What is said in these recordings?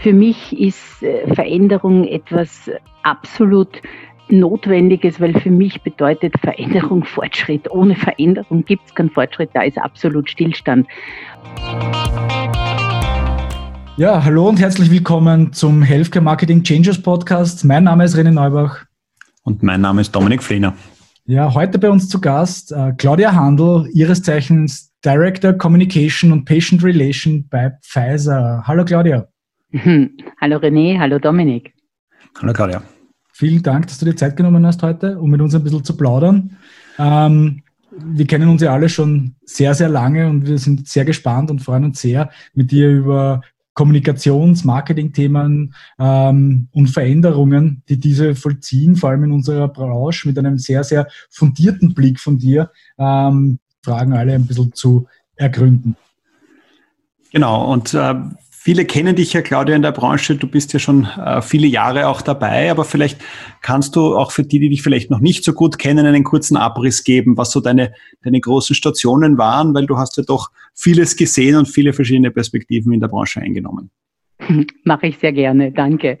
Für mich ist äh, Veränderung etwas absolut Notwendiges, weil für mich bedeutet Veränderung Fortschritt. Ohne Veränderung gibt es keinen Fortschritt, da ist absolut Stillstand. Ja, hallo und herzlich willkommen zum Healthcare Marketing Changers Podcast. Mein Name ist René Neubach. Und mein Name ist Dominik Flehner. Ja, heute bei uns zu Gast äh, Claudia Handel, ihres Zeichens Director Communication und Patient Relation bei Pfizer. Hallo Claudia. Hallo René, hallo Dominik. Hallo Claudia. Vielen Dank, dass du dir Zeit genommen hast heute, um mit uns ein bisschen zu plaudern. Ähm, wir kennen uns ja alle schon sehr, sehr lange und wir sind sehr gespannt und freuen uns sehr, mit dir über Kommunikations-, Marketing-Themen ähm, und Veränderungen, die diese vollziehen, vor allem in unserer Branche, mit einem sehr, sehr fundierten Blick von dir, ähm, Fragen alle ein bisschen zu ergründen. Genau, und äh, Viele kennen dich ja, Claudia, in der Branche. Du bist ja schon äh, viele Jahre auch dabei, aber vielleicht kannst du auch für die, die dich vielleicht noch nicht so gut kennen, einen kurzen Abriss geben, was so deine, deine großen Stationen waren, weil du hast ja doch vieles gesehen und viele verschiedene Perspektiven in der Branche eingenommen. Mache ich sehr gerne, danke.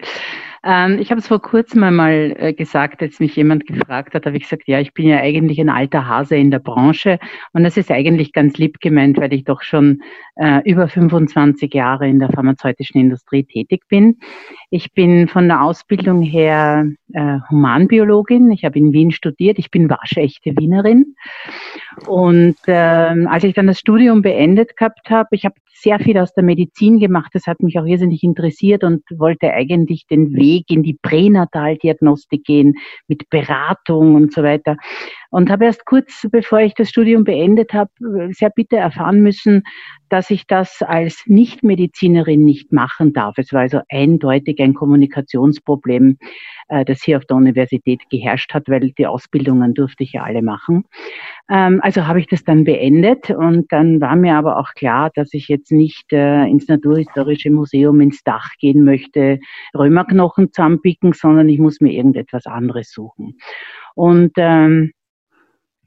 Ähm, ich habe es vor kurzem einmal äh, gesagt, als mich jemand gefragt hat, habe ich gesagt, ja, ich bin ja eigentlich ein alter Hase in der Branche und das ist eigentlich ganz lieb gemeint, weil ich doch schon äh, über 25 Jahre in der pharmazeutischen Industrie tätig bin. Ich bin von der Ausbildung her äh, Humanbiologin. Ich habe in Wien studiert. Ich bin waschechte Wienerin. Und ähm, als ich dann das Studium beendet gehabt habe, ich habe sehr viel aus der Medizin gemacht. Das hat mich auch irrsinnig interessiert und wollte eigentlich den Weg in die Pränataldiagnostik gehen mit Beratung und so weiter. Und habe erst kurz bevor ich das Studium beendet habe, sehr bitter erfahren müssen, dass ich das als Nichtmedizinerin nicht machen darf. Es war also eindeutig ein Kommunikationsproblem, äh, das hier auf der Universität geherrscht hat, weil die Ausbildungen durfte ich ja alle machen. Ähm, also habe ich das dann beendet und dann war mir aber auch klar, dass ich jetzt nicht äh, ins Naturhistorische Museum ins Dach gehen möchte, Römerknochen zusammenpicken, sondern ich muss mir irgendetwas anderes suchen. Und ähm,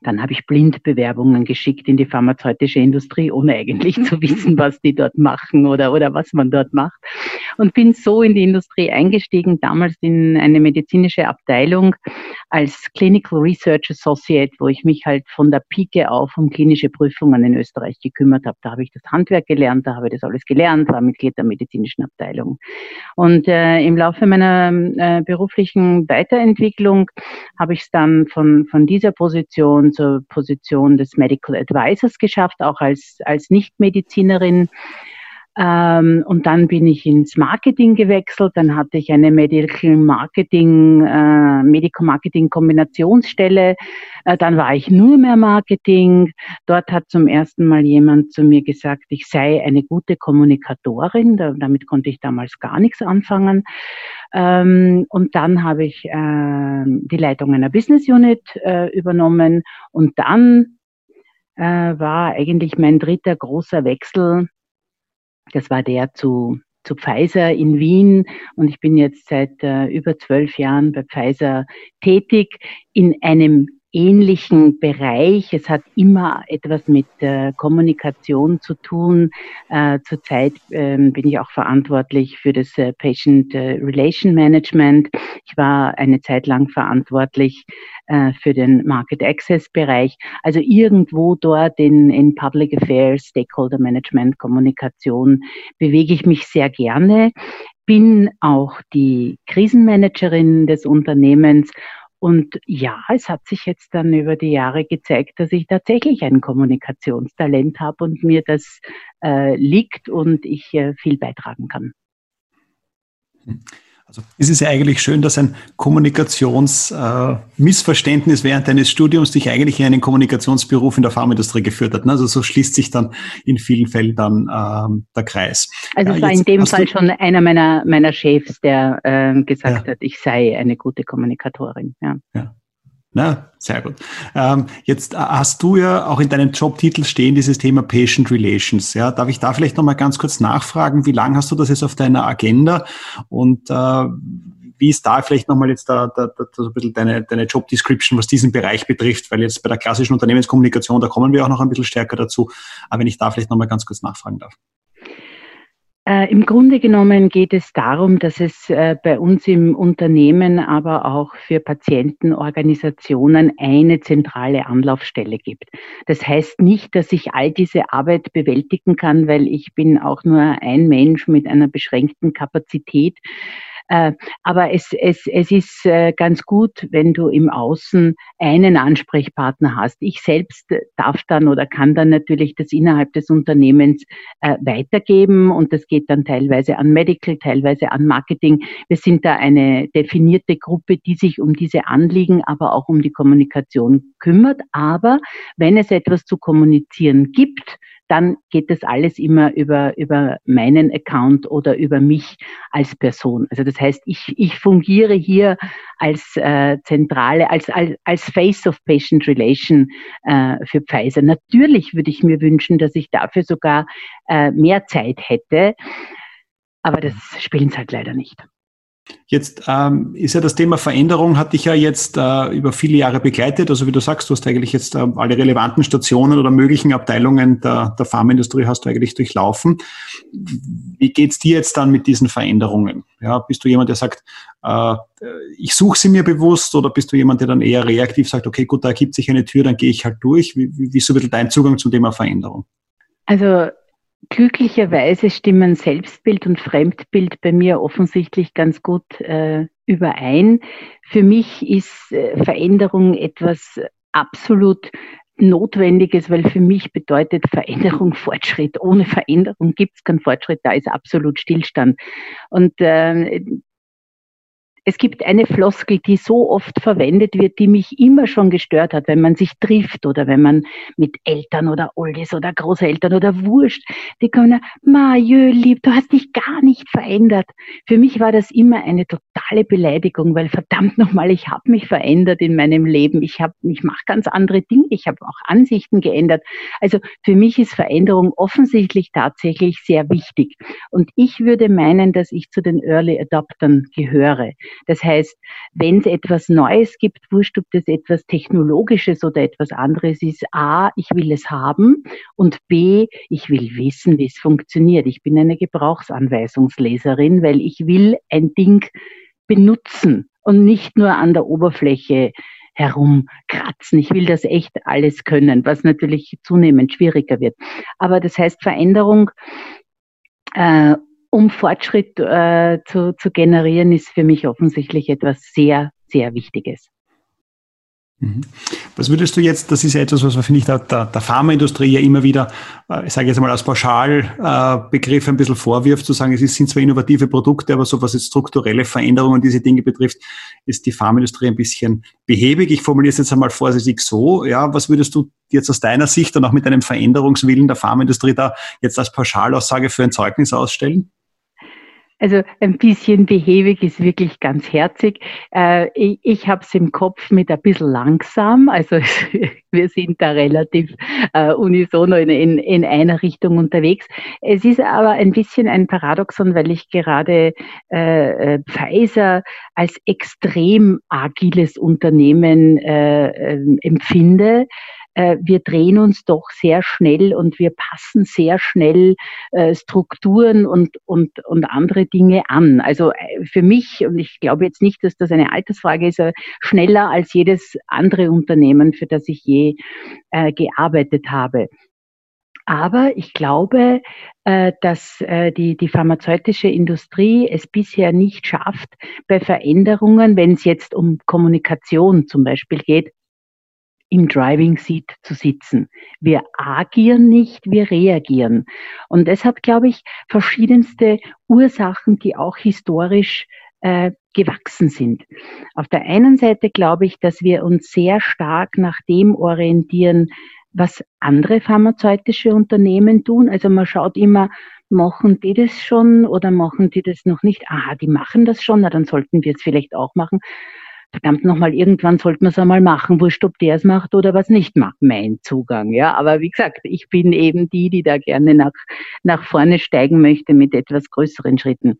dann habe ich Blindbewerbungen geschickt in die pharmazeutische Industrie, ohne eigentlich zu wissen, was die dort machen oder, oder was man dort macht. Und bin so in die Industrie eingestiegen, damals in eine medizinische Abteilung als Clinical Research Associate, wo ich mich halt von der Pike auf um klinische Prüfungen in Österreich gekümmert habe. Da habe ich das Handwerk gelernt, da habe ich das alles gelernt, war Mitglied der medizinischen Abteilung. Und äh, im Laufe meiner äh, beruflichen Weiterentwicklung habe ich es dann von, von dieser Position zur Position des Medical Advisors geschafft, auch als, als Nichtmedizinerin. Ähm, und dann bin ich ins Marketing gewechselt. Dann hatte ich eine Medical Marketing, äh, Medical Marketing Kombinationsstelle. Äh, dann war ich nur mehr Marketing. Dort hat zum ersten Mal jemand zu mir gesagt, ich sei eine gute Kommunikatorin. Da, damit konnte ich damals gar nichts anfangen. Ähm, und dann habe ich äh, die Leitung einer Business Unit äh, übernommen. Und dann äh, war eigentlich mein dritter großer Wechsel das war der zu, zu Pfizer in Wien. Und ich bin jetzt seit äh, über zwölf Jahren bei Pfizer tätig in einem ähnlichen Bereich. Es hat immer etwas mit äh, Kommunikation zu tun. Äh, zurzeit ähm, bin ich auch verantwortlich für das äh, Patient äh, Relation Management. Ich war eine Zeit lang verantwortlich äh, für den Market Access Bereich. Also irgendwo dort in, in Public Affairs, Stakeholder Management, Kommunikation bewege ich mich sehr gerne bin auch die Krisenmanagerin des Unternehmens und ja, es hat sich jetzt dann über die Jahre gezeigt, dass ich tatsächlich ein Kommunikationstalent habe und mir das äh, liegt und ich äh, viel beitragen kann. Also es ist ja eigentlich schön, dass ein Kommunikationsmissverständnis äh, während deines Studiums dich eigentlich in einen Kommunikationsberuf in der Pharmaindustrie geführt hat. Ne? Also so schließt sich dann in vielen Fällen dann ähm, der Kreis. Also ja, es war in dem Fall schon einer meiner, meiner Chefs, der äh, gesagt ja. hat, ich sei eine gute Kommunikatorin. Ja. ja. Na, sehr gut. Ähm, jetzt äh, hast du ja auch in deinem Jobtitel stehen dieses Thema Patient Relations. Ja, darf ich da vielleicht nochmal ganz kurz nachfragen, wie lange hast du das jetzt auf deiner Agenda und äh, wie ist da vielleicht nochmal jetzt da, da, da, so ein bisschen deine, deine Job Description, was diesen Bereich betrifft? Weil jetzt bei der klassischen Unternehmenskommunikation, da kommen wir auch noch ein bisschen stärker dazu. Aber wenn ich da vielleicht nochmal ganz kurz nachfragen darf. Äh, Im Grunde genommen geht es darum, dass es äh, bei uns im Unternehmen, aber auch für Patientenorganisationen eine zentrale Anlaufstelle gibt. Das heißt nicht, dass ich all diese Arbeit bewältigen kann, weil ich bin auch nur ein Mensch mit einer beschränkten Kapazität. Äh, aber es, es, es ist äh, ganz gut, wenn du im Außen einen Ansprechpartner hast. Ich selbst darf dann oder kann dann natürlich das innerhalb des Unternehmens äh, weitergeben und das geht dann teilweise an Medical, teilweise an Marketing. Wir sind da eine definierte Gruppe, die sich um diese Anliegen, aber auch um die Kommunikation kümmert. Aber wenn es etwas zu kommunizieren gibt, dann geht das alles immer über, über meinen Account oder über mich als Person. Also das heißt, ich, ich fungiere hier als äh, zentrale, als, als, als Face of Patient Relation äh, für Pfizer. Natürlich würde ich mir wünschen, dass ich dafür sogar äh, mehr Zeit hätte, aber das spielen es halt leider nicht. Jetzt ähm, ist ja das Thema Veränderung, hat dich ja jetzt äh, über viele Jahre begleitet. Also wie du sagst, du hast eigentlich jetzt äh, alle relevanten Stationen oder möglichen Abteilungen der, der Pharmaindustrie hast du eigentlich durchlaufen. Wie geht's dir jetzt dann mit diesen Veränderungen? Ja, bist du jemand, der sagt, äh, ich suche sie mir bewusst oder bist du jemand, der dann eher reaktiv sagt, okay, gut, da ergibt sich eine Tür, dann gehe ich halt durch. Wie, wie, wie ist so ein bisschen dein Zugang zum Thema Veränderung? Also glücklicherweise stimmen Selbstbild und Fremdbild bei mir offensichtlich ganz gut äh, überein. Für mich ist äh, Veränderung etwas absolut Notwendiges, weil für mich bedeutet Veränderung Fortschritt. Ohne Veränderung gibt es keinen Fortschritt, da ist absolut Stillstand. Und äh, es gibt eine Floskel, die so oft verwendet wird, die mich immer schon gestört hat, wenn man sich trifft oder wenn man mit Eltern oder Oldis oder Großeltern oder Wurscht, die kommen, Majö, lieb, du hast dich gar nicht verändert. Für mich war das immer eine totale Beleidigung, weil verdammt nochmal, ich habe mich verändert in meinem Leben. Ich habe, ich mache ganz andere Dinge. Ich habe auch Ansichten geändert. Also für mich ist Veränderung offensichtlich tatsächlich sehr wichtig. Und ich würde meinen, dass ich zu den Early Adoptern gehöre. Das heißt, wenn es etwas Neues gibt, wurscht, ob das etwas Technologisches oder etwas anderes ist, A, ich will es haben und B, ich will wissen, wie es funktioniert. Ich bin eine Gebrauchsanweisungsleserin, weil ich will ein Ding benutzen und nicht nur an der Oberfläche herumkratzen. Ich will das echt alles können, was natürlich zunehmend schwieriger wird. Aber das heißt, Veränderung äh, um Fortschritt äh, zu, zu generieren, ist für mich offensichtlich etwas sehr, sehr Wichtiges. Mhm. Was würdest du jetzt, das ist ja etwas, was man, finde ich, der, der, Pharmaindustrie ja immer wieder, äh, ich sage jetzt mal als Pauschalbegriff äh, ein bisschen vorwirft, zu sagen, es sind zwar innovative Produkte, aber so was jetzt strukturelle Veränderungen diese Dinge betrifft, ist die Pharmaindustrie ein bisschen behäbig. Ich formuliere es jetzt einmal vorsichtig so, ja, was würdest du jetzt aus deiner Sicht und auch mit einem Veränderungswillen der Pharmaindustrie da jetzt als Pauschalaussage für ein Zeugnis ausstellen? Also ein bisschen behäbig ist wirklich ganz herzig. Äh, ich ich habe es im Kopf mit ein bisschen langsam. Also wir sind da relativ äh, unisono in, in, in einer Richtung unterwegs. Es ist aber ein bisschen ein Paradoxon, weil ich gerade äh, Pfizer als extrem agiles Unternehmen äh, äh, empfinde äh, wir drehen uns doch sehr schnell und wir passen sehr schnell äh, Strukturen und, und, und andere Dinge an. Also äh, für mich, und ich glaube jetzt nicht, dass das eine Altersfrage ist, schneller als jedes andere Unternehmen, für das ich je äh, gearbeitet habe. Aber ich glaube, äh, dass äh, die, die pharmazeutische Industrie es bisher nicht schafft, bei Veränderungen, wenn es jetzt um Kommunikation zum Beispiel geht, im Driving Seat zu sitzen. Wir agieren nicht, wir reagieren. Und das hat, glaube ich, verschiedenste Ursachen, die auch historisch äh, gewachsen sind. Auf der einen Seite glaube ich, dass wir uns sehr stark nach dem orientieren, was andere pharmazeutische Unternehmen tun. Also man schaut immer, machen die das schon oder machen die das noch nicht? Aha, die machen das schon, na dann sollten wir es vielleicht auch machen verdammt nochmal, irgendwann sollte man es einmal machen, wurscht, ob der es macht oder was nicht macht, mein Zugang. Ja, aber wie gesagt, ich bin eben die, die da gerne nach, nach vorne steigen möchte mit etwas größeren Schritten.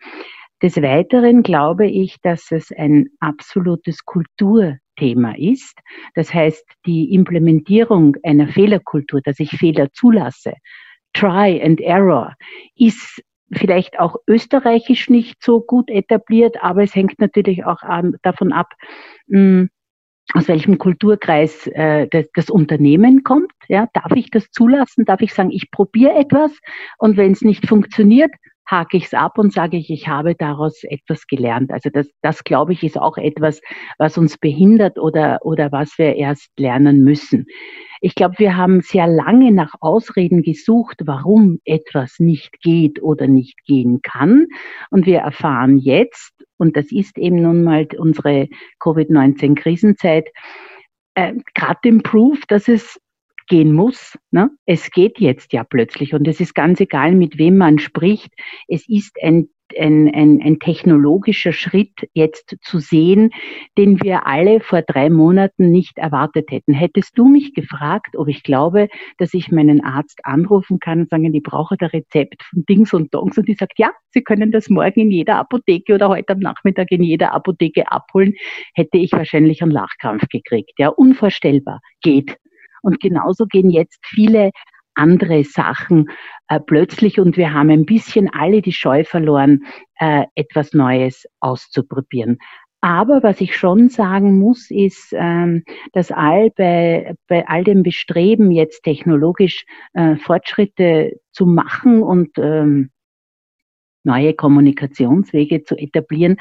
Des Weiteren glaube ich, dass es ein absolutes Kulturthema ist. Das heißt, die Implementierung einer Fehlerkultur, dass ich Fehler zulasse, Try and Error, ist vielleicht auch österreichisch nicht so gut etabliert, aber es hängt natürlich auch davon ab, hm, aus welchem Kulturkreis äh, das, das Unternehmen kommt. Ja, darf ich das zulassen? Darf ich sagen, ich probiere etwas und wenn es nicht funktioniert, hake ich es ab und sage ich, ich habe daraus etwas gelernt. Also das, das glaube ich, ist auch etwas, was uns behindert oder, oder was wir erst lernen müssen. Ich glaube, wir haben sehr lange nach Ausreden gesucht, warum etwas nicht geht oder nicht gehen kann. Und wir erfahren jetzt, und das ist eben nun mal unsere Covid-19-Krisenzeit, äh, gerade den Proof, dass es gehen muss. Ne? Es geht jetzt ja plötzlich und es ist ganz egal, mit wem man spricht. Es ist ein ein, ein, ein technologischer Schritt jetzt zu sehen, den wir alle vor drei Monaten nicht erwartet hätten. Hättest du mich gefragt, ob ich glaube, dass ich meinen Arzt anrufen kann und sagen, ich brauche da Rezept von Dings und Dongs und die sagt, ja, Sie können das morgen in jeder Apotheke oder heute am Nachmittag in jeder Apotheke abholen, hätte ich wahrscheinlich einen Lachkrampf gekriegt. Ja, unvorstellbar. Geht. Und genauso gehen jetzt viele andere Sachen äh, plötzlich und wir haben ein bisschen alle die Scheu verloren, äh, etwas Neues auszuprobieren. Aber was ich schon sagen muss, ist, ähm, dass all bei, bei all dem Bestreben, jetzt technologisch äh, Fortschritte zu machen und ähm, neue Kommunikationswege zu etablieren,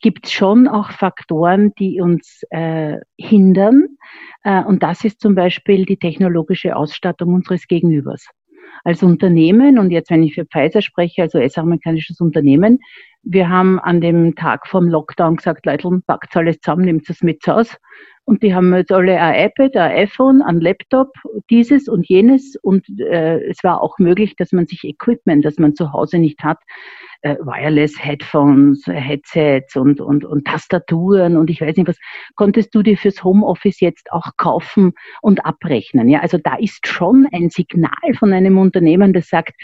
gibt es schon auch Faktoren, die uns äh, hindern. Äh, und das ist zum Beispiel die technologische Ausstattung unseres Gegenübers. Als Unternehmen, und jetzt wenn ich für Pfizer spreche, also US-amerikanisches Unternehmen, wir haben an dem Tag vom Lockdown gesagt, Leute, packt alles zusammen, nehmt es mit aus. Und die haben jetzt alle ein iPad, ein iPhone, ein Laptop, dieses und jenes. Und äh, es war auch möglich, dass man sich Equipment, das man zu Hause nicht hat, äh, Wireless Headphones, Headsets und, und, und Tastaturen und ich weiß nicht was, konntest du dir fürs Homeoffice jetzt auch kaufen und abrechnen. Ja, also da ist schon ein Signal von einem Unternehmen, das sagt,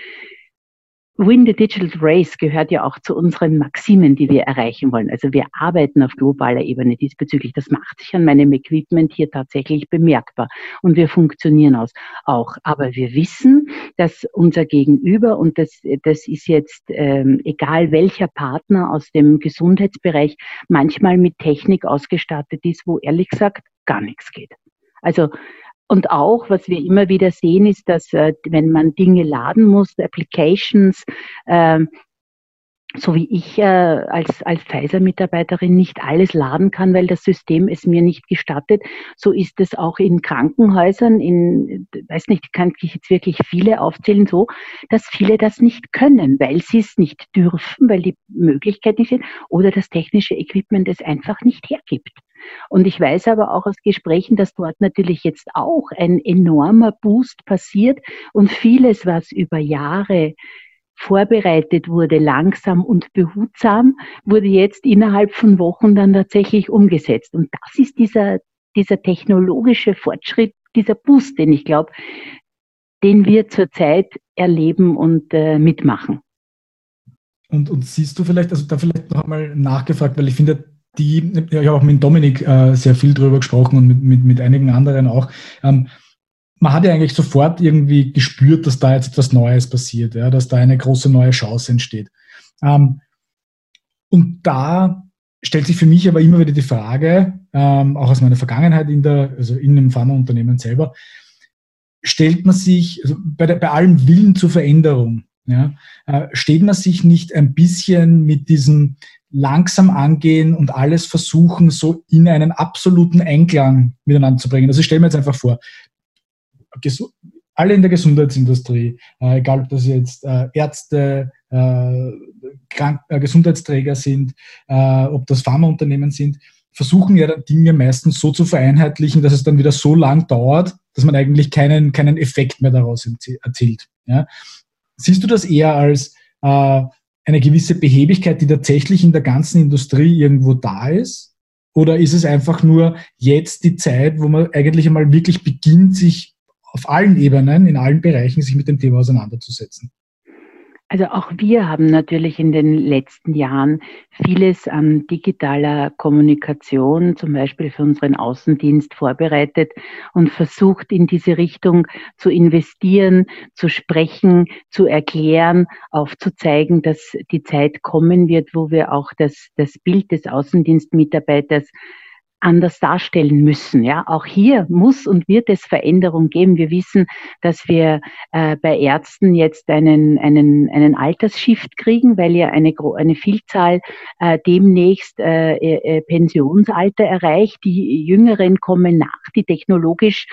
Win the Digital Race gehört ja auch zu unseren Maximen, die wir erreichen wollen. Also wir arbeiten auf globaler Ebene diesbezüglich. Das macht sich an meinem Equipment hier tatsächlich bemerkbar. Und wir funktionieren aus, auch. Aber wir wissen, dass unser Gegenüber, und das, das ist jetzt ähm, egal welcher Partner aus dem Gesundheitsbereich, manchmal mit Technik ausgestattet ist, wo ehrlich gesagt gar nichts geht. Also und auch, was wir immer wieder sehen, ist, dass äh, wenn man Dinge laden muss, Applications, äh, so wie ich äh, als, als Pfizer-Mitarbeiterin nicht alles laden kann, weil das System es mir nicht gestattet, so ist es auch in Krankenhäusern, in, weiß nicht, kann ich jetzt wirklich viele aufzählen, so, dass viele das nicht können, weil sie es nicht dürfen, weil die Möglichkeit nicht ist, oder das technische Equipment es einfach nicht hergibt. Und ich weiß aber auch aus Gesprächen, dass dort natürlich jetzt auch ein enormer Boost passiert und vieles, was über Jahre vorbereitet wurde, langsam und behutsam, wurde jetzt innerhalb von Wochen dann tatsächlich umgesetzt. Und das ist dieser, dieser technologische Fortschritt, dieser Boost, den ich glaube, den wir zurzeit erleben und äh, mitmachen. Und, und siehst du vielleicht, also da vielleicht noch einmal nachgefragt, weil ich finde, die, ich habe auch mit Dominik äh, sehr viel drüber gesprochen und mit, mit, mit einigen anderen auch. Ähm, man hat ja eigentlich sofort irgendwie gespürt, dass da jetzt etwas Neues passiert, ja, dass da eine große neue Chance entsteht. Ähm, und da stellt sich für mich aber immer wieder die Frage, ähm, auch aus meiner Vergangenheit in der, also in einem Pharmaunternehmen selber, stellt man sich, also bei, der, bei allem Willen zur Veränderung, ja, äh, steht man sich nicht ein bisschen mit diesem langsam angehen und alles versuchen, so in einen absoluten Einklang miteinander zu bringen. Also ich stelle mir jetzt einfach vor, alle in der Gesundheitsindustrie, äh, egal ob das jetzt äh, Ärzte, äh, Krank äh, Gesundheitsträger sind, äh, ob das Pharmaunternehmen sind, versuchen ja Dinge meistens so zu vereinheitlichen, dass es dann wieder so lang dauert, dass man eigentlich keinen, keinen Effekt mehr daraus erzielt. Ja? Siehst du das eher als äh, eine gewisse Behebigkeit, die tatsächlich in der ganzen Industrie irgendwo da ist? Oder ist es einfach nur jetzt die Zeit, wo man eigentlich einmal wirklich beginnt, sich auf allen Ebenen, in allen Bereichen sich mit dem Thema auseinanderzusetzen? Also auch wir haben natürlich in den letzten Jahren vieles an digitaler Kommunikation, zum Beispiel für unseren Außendienst vorbereitet und versucht in diese Richtung zu investieren, zu sprechen, zu erklären, aufzuzeigen, dass die Zeit kommen wird, wo wir auch das, das Bild des Außendienstmitarbeiters anders darstellen müssen. Ja, auch hier muss und wird es Veränderung geben. Wir wissen, dass wir äh, bei Ärzten jetzt einen einen einen Altersshift kriegen, weil ja eine eine Vielzahl äh, demnächst äh, äh, Pensionsalter erreicht. Die Jüngeren kommen nach, die technologisch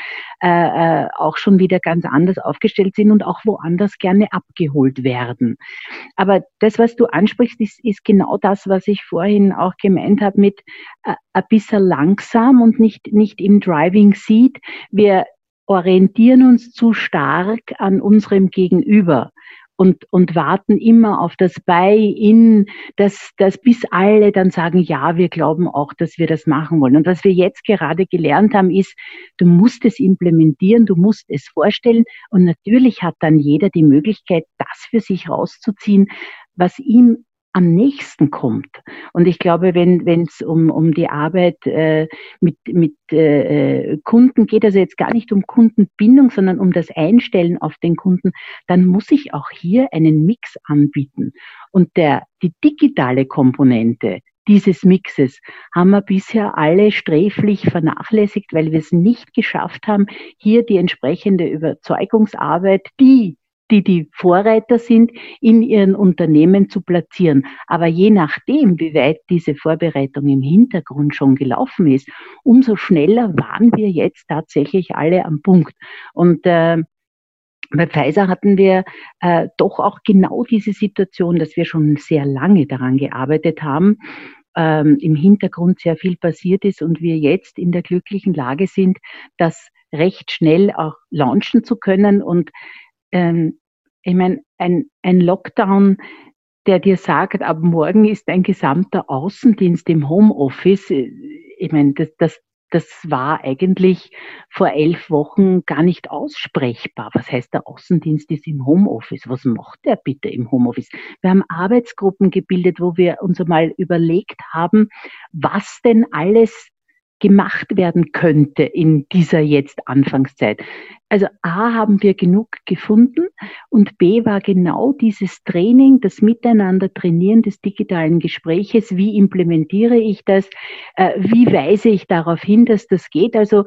äh, äh, auch schon wieder ganz anders aufgestellt sind und auch woanders gerne abgeholt werden. Aber das, was du ansprichst, ist, ist genau das, was ich vorhin auch gemeint habe mit äh, ein bisschen langsam und nicht, nicht im Driving Seat. Wir orientieren uns zu stark an unserem Gegenüber und, und warten immer auf das Buy-in, dass, dass bis alle dann sagen, ja, wir glauben auch, dass wir das machen wollen. Und was wir jetzt gerade gelernt haben, ist, du musst es implementieren, du musst es vorstellen und natürlich hat dann jeder die Möglichkeit, das für sich rauszuziehen, was ihm am nächsten kommt. Und ich glaube, wenn es um, um die Arbeit äh, mit, mit äh, Kunden geht, also jetzt gar nicht um Kundenbindung, sondern um das Einstellen auf den Kunden, dann muss ich auch hier einen Mix anbieten. Und der, die digitale Komponente, dieses Mixes haben wir bisher alle sträflich vernachlässigt, weil wir es nicht geschafft haben, hier die entsprechende Überzeugungsarbeit, die die die Vorreiter sind, in ihren Unternehmen zu platzieren. Aber je nachdem, wie weit diese Vorbereitung im Hintergrund schon gelaufen ist, umso schneller waren wir jetzt tatsächlich alle am Punkt. Und äh, bei Pfizer hatten wir äh, doch auch genau diese Situation, dass wir schon sehr lange daran gearbeitet haben, ähm, im Hintergrund sehr viel passiert ist und wir jetzt in der glücklichen Lage sind, das recht schnell auch launchen zu können. Und ähm, ich meine, ein, ein Lockdown, der dir sagt, ab morgen ist ein gesamter Außendienst im Homeoffice. Ich meine, das, das, das war eigentlich vor elf Wochen gar nicht aussprechbar. Was heißt, der Außendienst ist im Homeoffice? Was macht der bitte im Homeoffice? Wir haben Arbeitsgruppen gebildet, wo wir uns einmal überlegt haben, was denn alles gemacht werden könnte in dieser jetzt Anfangszeit. Also A haben wir genug gefunden und B war genau dieses Training, das Miteinander trainieren des digitalen Gespräches. Wie implementiere ich das? Äh, wie weise ich darauf hin, dass das geht? Also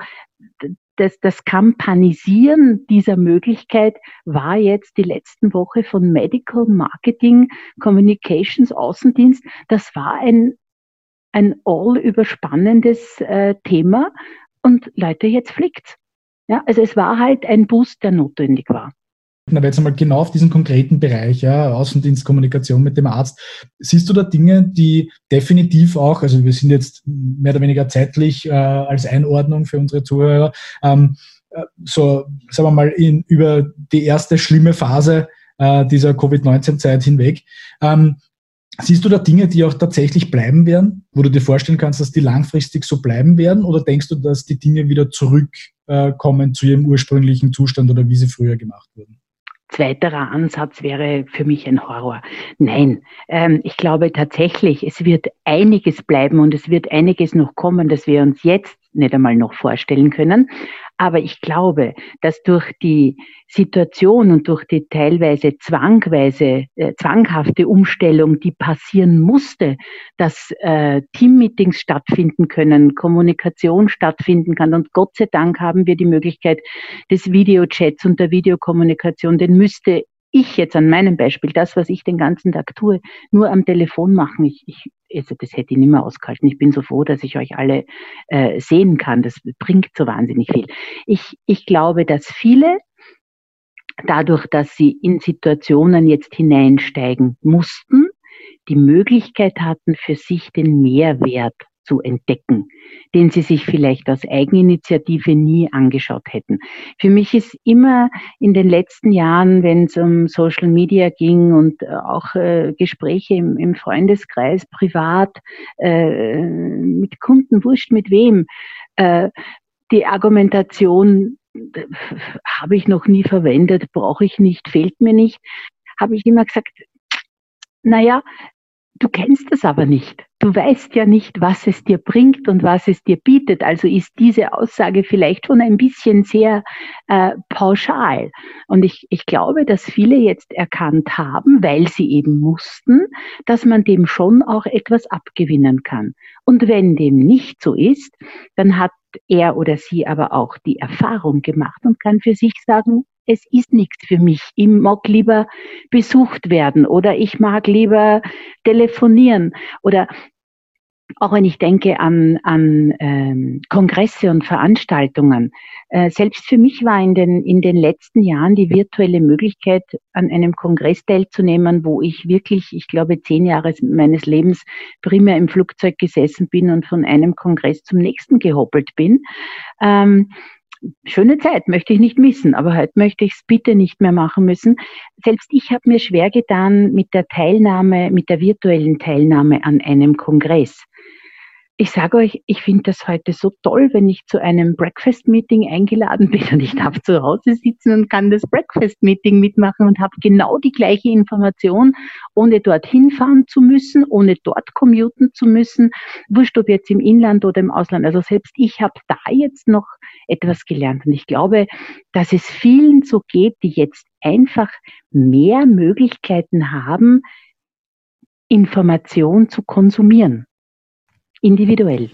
das, das Kampanisieren dieser Möglichkeit war jetzt die letzten Woche von Medical Marketing Communications Außendienst. Das war ein ein all überspannendes äh, Thema und Leute, jetzt fliegt's. Ja, also es war halt ein Boost, der notwendig war. Aber jetzt einmal genau auf diesen konkreten Bereich, ja, Außendienstkommunikation mit dem Arzt. Siehst du da Dinge, die definitiv auch, also wir sind jetzt mehr oder weniger zeitlich äh, als Einordnung für unsere Zuhörer, ähm, äh, so, sagen wir mal, in, über die erste schlimme Phase äh, dieser Covid-19-Zeit hinweg. Ähm, Siehst du da Dinge, die auch tatsächlich bleiben werden, wo du dir vorstellen kannst, dass die langfristig so bleiben werden? Oder denkst du, dass die Dinge wieder zurückkommen zu ihrem ursprünglichen Zustand oder wie sie früher gemacht wurden? Zweiterer Ansatz wäre für mich ein Horror. Nein, ähm, ich glaube tatsächlich, es wird einiges bleiben und es wird einiges noch kommen, das wir uns jetzt nicht einmal noch vorstellen können. Aber ich glaube, dass durch die Situation und durch die teilweise zwangweise, äh, zwanghafte Umstellung, die passieren musste, dass äh, Teammeetings stattfinden können, Kommunikation stattfinden kann. Und Gott sei Dank haben wir die Möglichkeit des Videochats und der Videokommunikation. Den müsste ich jetzt an meinem Beispiel, das, was ich den ganzen Tag tue, nur am Telefon machen. Ich, ich, also das hätte ich nicht mehr ausgehalten. Ich bin so froh, dass ich euch alle äh, sehen kann. Das bringt so wahnsinnig viel. Ich, ich glaube, dass viele dadurch, dass sie in Situationen jetzt hineinsteigen mussten, die Möglichkeit hatten, für sich den Mehrwert zu entdecken, den sie sich vielleicht aus Eigeninitiative nie angeschaut hätten. Für mich ist immer in den letzten Jahren, wenn es um Social Media ging und äh, auch äh, Gespräche im, im, Freundeskreis, privat, äh, mit Kunden, wurscht mit wem, äh, die Argumentation äh, habe ich noch nie verwendet, brauche ich nicht, fehlt mir nicht habe ich immer gesagt, naja, du kennst es aber nicht. Du weißt ja nicht, was es dir bringt und was es dir bietet. Also ist diese Aussage vielleicht schon ein bisschen sehr äh, pauschal. Und ich, ich glaube, dass viele jetzt erkannt haben, weil sie eben mussten, dass man dem schon auch etwas abgewinnen kann. Und wenn dem nicht so ist, dann hat er oder sie aber auch die Erfahrung gemacht und kann für sich sagen, es ist nichts für mich. Ich mag lieber besucht werden oder ich mag lieber telefonieren oder auch wenn ich denke an, an ähm, Kongresse und Veranstaltungen. Äh, selbst für mich war in den, in den letzten Jahren die virtuelle Möglichkeit, an einem Kongress teilzunehmen, wo ich wirklich, ich glaube, zehn Jahre meines Lebens primär im Flugzeug gesessen bin und von einem Kongress zum nächsten gehoppelt bin. Ähm, schöne Zeit, möchte ich nicht missen, aber heute möchte ich es bitte nicht mehr machen müssen. Selbst ich habe mir schwer getan mit der Teilnahme, mit der virtuellen Teilnahme an einem Kongress ich sage euch, ich finde das heute so toll, wenn ich zu einem Breakfast-Meeting eingeladen bin und ich darf zu Hause sitzen und kann das Breakfast-Meeting mitmachen und habe genau die gleiche Information, ohne dorthin fahren zu müssen, ohne dort commuten zu müssen, wurscht ob jetzt im Inland oder im Ausland. Also selbst ich habe da jetzt noch etwas gelernt. Und ich glaube, dass es vielen so geht, die jetzt einfach mehr Möglichkeiten haben, Information zu konsumieren individuell.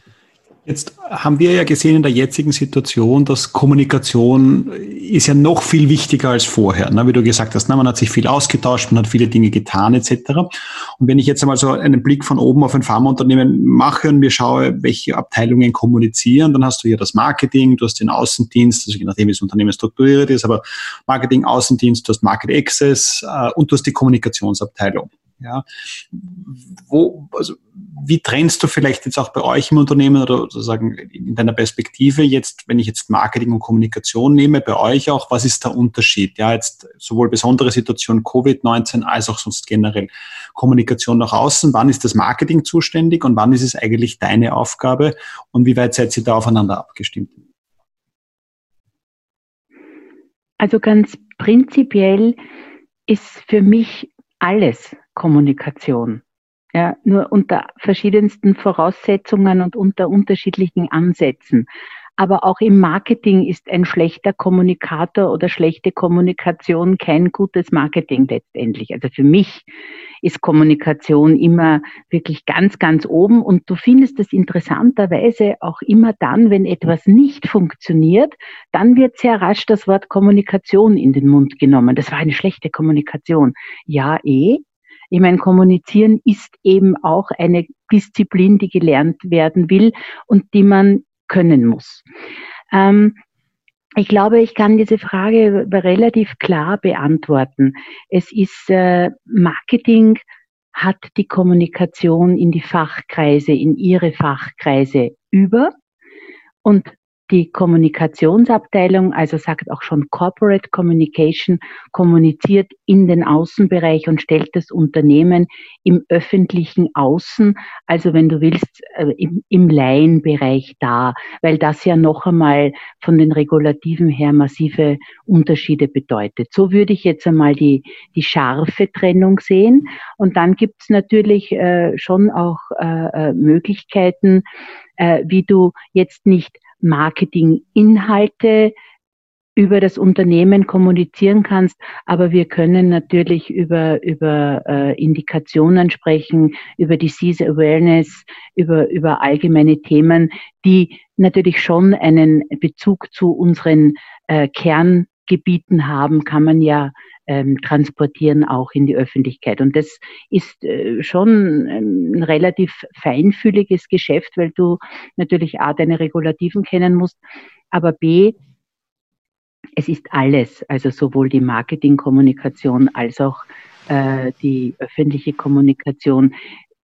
Jetzt haben wir ja gesehen in der jetzigen Situation, dass Kommunikation ist ja noch viel wichtiger als vorher. Ne? Wie du gesagt hast, ne? man hat sich viel ausgetauscht, man hat viele Dinge getan etc. Und wenn ich jetzt einmal so einen Blick von oben auf ein Pharmaunternehmen mache und mir schaue, welche Abteilungen kommunizieren, dann hast du hier das Marketing, du hast den Außendienst, also je nachdem, wie das Unternehmen strukturiert ist, aber Marketing, Außendienst, du hast Market Access äh, und du hast die Kommunikationsabteilung. Ja, wo, also, wie trennst du vielleicht jetzt auch bei euch im Unternehmen oder sozusagen in deiner Perspektive jetzt, wenn ich jetzt Marketing und Kommunikation nehme, bei euch auch, was ist der Unterschied? Ja, jetzt sowohl besondere Situation Covid-19 als auch sonst generell Kommunikation nach außen. Wann ist das Marketing zuständig und wann ist es eigentlich deine Aufgabe und wie weit seid ihr da aufeinander abgestimmt? Also ganz prinzipiell ist für mich alles Kommunikation. Ja, nur unter verschiedensten Voraussetzungen und unter unterschiedlichen Ansätzen. Aber auch im Marketing ist ein schlechter Kommunikator oder schlechte Kommunikation kein gutes Marketing letztendlich. Also für mich ist Kommunikation immer wirklich ganz, ganz oben und du findest es interessanterweise auch immer dann, wenn etwas nicht funktioniert, dann wird sehr rasch das Wort Kommunikation in den Mund genommen. Das war eine schlechte Kommunikation. Ja, eh, ich meine, kommunizieren ist eben auch eine Disziplin, die gelernt werden will und die man können muss. Ähm, ich glaube, ich kann diese Frage relativ klar beantworten. Es ist äh, Marketing hat die Kommunikation in die Fachkreise, in ihre Fachkreise über und die Kommunikationsabteilung, also sagt auch schon Corporate Communication, kommuniziert in den Außenbereich und stellt das Unternehmen im öffentlichen Außen, also wenn du willst, äh, im, im Laienbereich dar, weil das ja noch einmal von den Regulativen her massive Unterschiede bedeutet. So würde ich jetzt einmal die, die scharfe Trennung sehen. Und dann gibt es natürlich äh, schon auch äh, äh, Möglichkeiten, äh, wie du jetzt nicht Marketinginhalte über das Unternehmen kommunizieren kannst, aber wir können natürlich über, über äh, Indikationen sprechen, über Disease Awareness, über, über allgemeine Themen, die natürlich schon einen Bezug zu unseren äh, Kerngebieten haben, kann man ja ähm, transportieren auch in die Öffentlichkeit. Und das ist äh, schon ein relativ feinfühliges Geschäft, weil du natürlich A, deine Regulativen kennen musst, aber B, es ist alles, also sowohl die Marketingkommunikation als auch äh, die öffentliche Kommunikation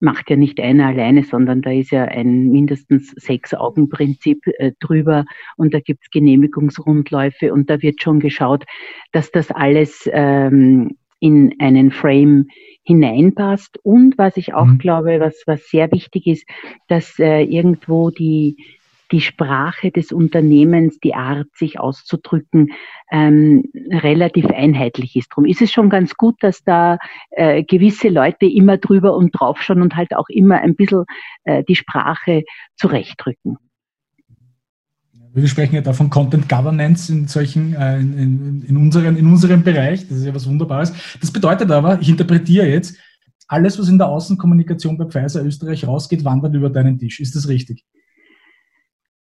macht ja nicht einer alleine, sondern da ist ja ein mindestens Sechs-Augen-Prinzip äh, drüber und da gibt's Genehmigungsrundläufe und da wird schon geschaut, dass das alles ähm, in einen Frame hineinpasst. Und was ich auch mhm. glaube, was, was sehr wichtig ist, dass äh, irgendwo die, die Sprache des Unternehmens, die Art, sich auszudrücken, ähm, relativ einheitlich ist. Darum ist es schon ganz gut, dass da äh, gewisse Leute immer drüber und drauf schauen und halt auch immer ein bisschen äh, die Sprache zurechtrücken. Wir sprechen ja da von Content Governance in solchen, äh, in, in, unseren, in unserem Bereich. Das ist ja was Wunderbares. Das bedeutet aber, ich interpretiere jetzt, alles, was in der Außenkommunikation bei Pfizer Österreich rausgeht, wandert über deinen Tisch. Ist das richtig?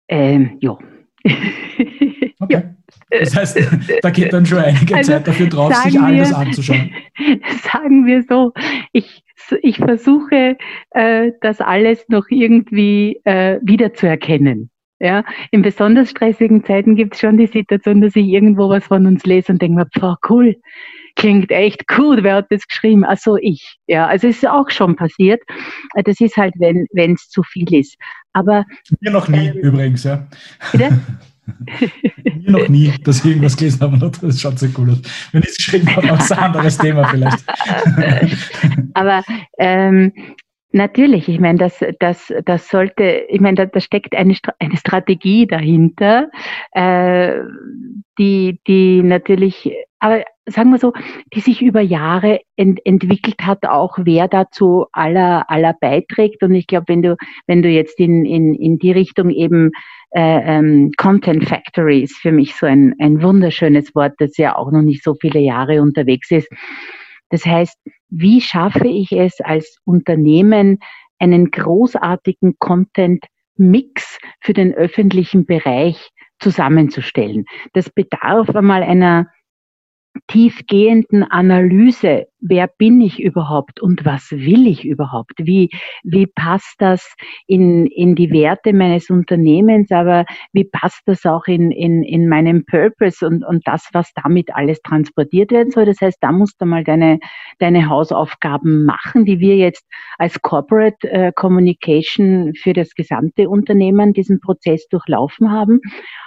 Ähm, ja. Okay. Das heißt, da geht dann schon einige also, Zeit dafür drauf, sich alles wir, anzuschauen. Sagen wir so, ich, ich versuche, äh, das alles noch irgendwie äh, wiederzuerkennen. Ja, in besonders stressigen Zeiten gibt es schon die Situation, dass ich irgendwo was von uns lese und denke mir, pf, cool, klingt echt cool, wer hat das geschrieben? Also ich. Ja, also es ist auch schon passiert. Das ist halt, wenn es zu viel ist. Aber. Mir noch nie ähm, übrigens, ja. Bitte? Mir noch nie, dass ich irgendwas gelesen habe das schaut so cool aus. Wenn ich es geschrieben habe, ist ein anderes Thema vielleicht. Aber ähm, Natürlich, ich meine, das, das, das sollte, ich meine, da, da steckt eine, eine Strategie dahinter, äh, die, die natürlich, aber sagen wir so, die sich über Jahre ent, entwickelt hat, auch wer dazu aller, aller beiträgt. Und ich glaube, wenn du, wenn du jetzt in, in, in die Richtung eben äh, ähm, Content Factory ist für mich so ein, ein wunderschönes Wort, das ja auch noch nicht so viele Jahre unterwegs ist. Das heißt, wie schaffe ich es als Unternehmen, einen großartigen Content-Mix für den öffentlichen Bereich zusammenzustellen? Das bedarf einmal einer tiefgehenden Analyse, wer bin ich überhaupt und was will ich überhaupt? Wie, wie passt das in, in die Werte meines Unternehmens, aber wie passt das auch in, in, in meinem Purpose und, und das, was damit alles transportiert werden soll? Das heißt, da musst du mal deine, deine Hausaufgaben machen, die wir jetzt als Corporate äh, Communication für das gesamte Unternehmen diesen Prozess durchlaufen haben.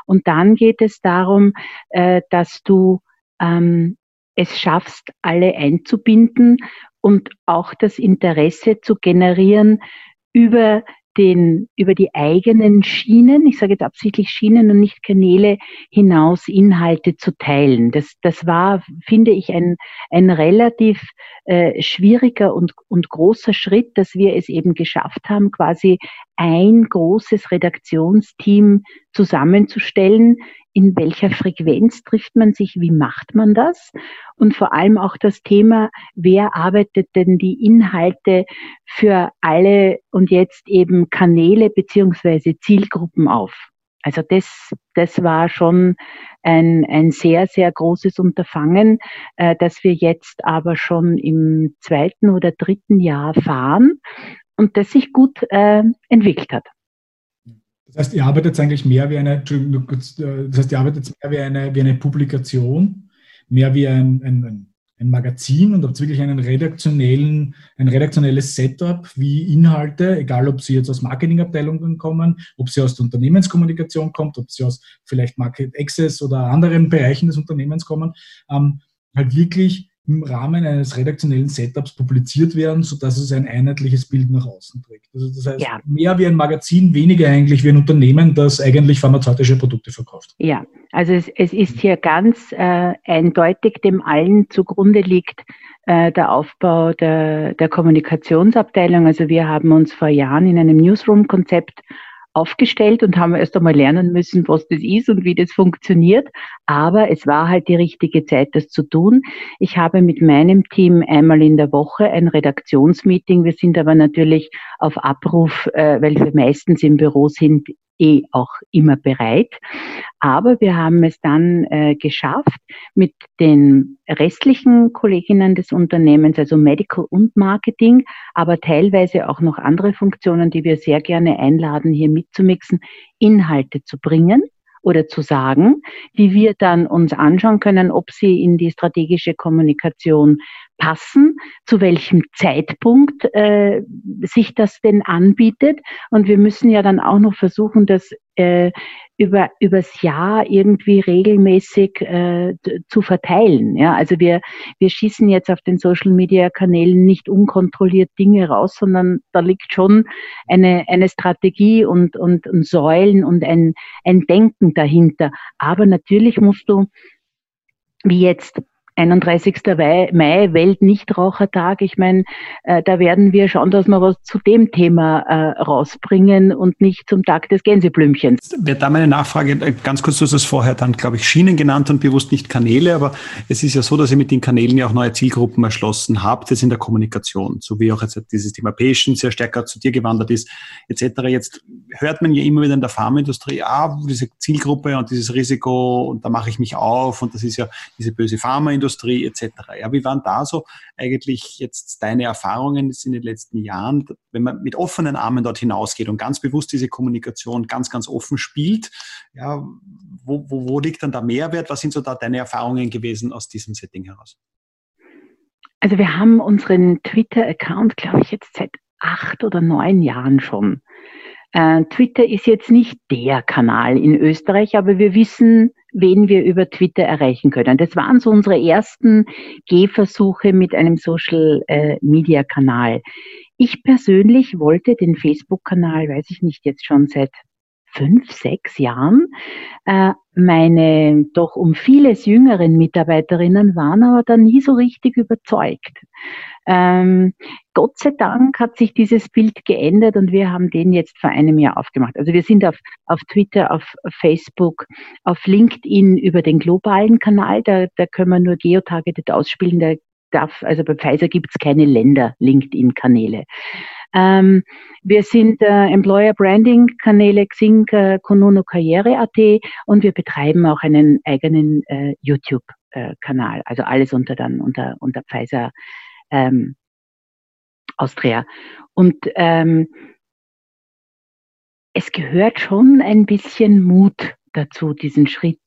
Und dann geht es darum, äh, dass du ähm, es schaffst, alle einzubinden und auch das Interesse zu generieren über den, über die eigenen Schienen, ich sage jetzt absichtlich Schienen und nicht Kanäle, hinaus Inhalte zu teilen. Das, das war, finde ich, ein, ein relativ äh, schwieriger und, und großer Schritt, dass wir es eben geschafft haben, quasi ein großes Redaktionsteam zusammenzustellen, in welcher Frequenz trifft man sich, wie macht man das? Und vor allem auch das Thema, wer arbeitet denn die Inhalte für alle und jetzt eben Kanäle beziehungsweise Zielgruppen auf? Also das, das war schon ein, ein sehr, sehr großes Unterfangen, äh, das wir jetzt aber schon im zweiten oder dritten Jahr fahren und das sich gut äh, entwickelt hat. Das heißt, ihr arbeitet eigentlich mehr wie eine, äh, das heißt, ihr arbeitet mehr wie eine, wie eine Publikation, mehr wie ein, ein, ein Magazin und habt wirklich einen redaktionellen, ein redaktionelles Setup, wie Inhalte, egal ob sie jetzt aus Marketingabteilungen kommen, ob sie aus der Unternehmenskommunikation kommt, ob sie aus vielleicht Market Access oder anderen Bereichen des Unternehmens kommen, ähm, halt wirklich im Rahmen eines redaktionellen Setups publiziert werden, sodass es ein einheitliches Bild nach außen trägt. Also das heißt, ja. mehr wie ein Magazin, weniger eigentlich wie ein Unternehmen, das eigentlich pharmazeutische Produkte verkauft. Ja, also es, es ist hier ganz äh, eindeutig dem allen zugrunde liegt, äh, der Aufbau der, der Kommunikationsabteilung. Also wir haben uns vor Jahren in einem Newsroom-Konzept aufgestellt und haben erst einmal lernen müssen, was das ist und wie das funktioniert. Aber es war halt die richtige Zeit, das zu tun. Ich habe mit meinem Team einmal in der Woche ein Redaktionsmeeting. Wir sind aber natürlich auf Abruf, äh, weil wir meistens im Büro sind, eh auch immer bereit. Aber wir haben es dann äh, geschafft, mit den restlichen Kolleginnen des Unternehmens, also Medical und Marketing, aber teilweise auch noch andere Funktionen, die wir sehr gerne einladen, hier mitzumixen, Inhalte zu bringen oder zu sagen, die wir dann uns anschauen können, ob sie in die strategische Kommunikation passen, zu welchem Zeitpunkt äh, sich das denn anbietet. Und wir müssen ja dann auch noch versuchen, das äh, über übers Jahr irgendwie regelmäßig äh, zu verteilen. Ja, also wir wir schießen jetzt auf den Social Media Kanälen nicht unkontrolliert Dinge raus, sondern da liegt schon eine eine Strategie und und, und Säulen und ein ein Denken dahinter. Aber natürlich musst du wie jetzt 31. Mai, Weltnichtrauchertag. Ich meine, äh, da werden wir schauen, dass wir was zu dem Thema äh, rausbringen und nicht zum Tag des Gänseblümchens. Wäre da meine Nachfrage, äh, ganz kurz, du hast es vorher dann, glaube ich, Schienen genannt und bewusst nicht Kanäle, aber es ist ja so, dass ihr mit den Kanälen ja auch neue Zielgruppen erschlossen habt, jetzt in der Kommunikation, so wie auch jetzt dieses Thema Patient sehr stärker zu dir gewandert ist, etc. Jetzt hört man ja immer wieder in der Pharmaindustrie, ah, diese Zielgruppe und dieses Risiko und da mache ich mich auf und das ist ja diese böse Pharmaindustrie Industrie etc. Ja, wie waren da so eigentlich jetzt deine Erfahrungen in den letzten Jahren, wenn man mit offenen Armen dort hinausgeht und ganz bewusst diese Kommunikation ganz, ganz offen spielt? Ja, wo, wo, wo liegt dann der Mehrwert? Was sind so da deine Erfahrungen gewesen aus diesem Setting heraus? Also wir haben unseren Twitter-Account, glaube ich, jetzt seit acht oder neun Jahren schon. Äh, Twitter ist jetzt nicht der Kanal in Österreich, aber wir wissen, wen wir über Twitter erreichen können. Das waren so unsere ersten Gehversuche mit einem Social äh. Ich persönlich wollte den Facebook-Kanal, weiß ich nicht, jetzt schon seit fünf, sechs Jahren. Äh, meine doch um vieles jüngeren Mitarbeiterinnen waren aber da nie so richtig überzeugt. Ähm, Gott sei Dank hat sich dieses Bild geändert und wir haben den jetzt vor einem Jahr aufgemacht. Also wir sind auf, auf Twitter, auf Facebook, auf LinkedIn über den globalen Kanal. Da, da können wir nur geotargeted ausspielen. Da darf, also bei Pfizer gibt es keine Länder-LinkedIn-Kanäle. Ähm, wir sind äh, Employer Branding Kanäle Xing, äh, Konuno Karriere.at und wir betreiben auch einen eigenen äh, YouTube äh, Kanal. Also alles unter dann unter unter Pfizer ähm, Austria. Und ähm, es gehört schon ein bisschen Mut dazu, diesen Schritt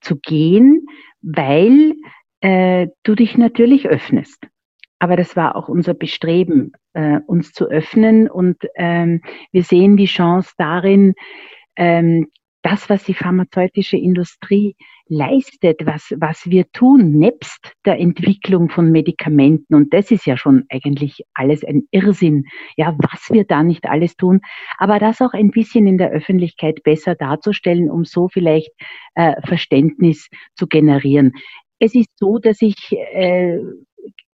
zu gehen, weil äh, du dich natürlich öffnest. Aber das war auch unser Bestreben, äh, uns zu öffnen. Und ähm, wir sehen die Chance darin, ähm, das, was die pharmazeutische Industrie leistet, was, was wir tun, nebst der Entwicklung von Medikamenten. Und das ist ja schon eigentlich alles ein Irrsinn, ja, was wir da nicht alles tun. Aber das auch ein bisschen in der Öffentlichkeit besser darzustellen, um so vielleicht äh, Verständnis zu generieren. Es ist so, dass ich äh,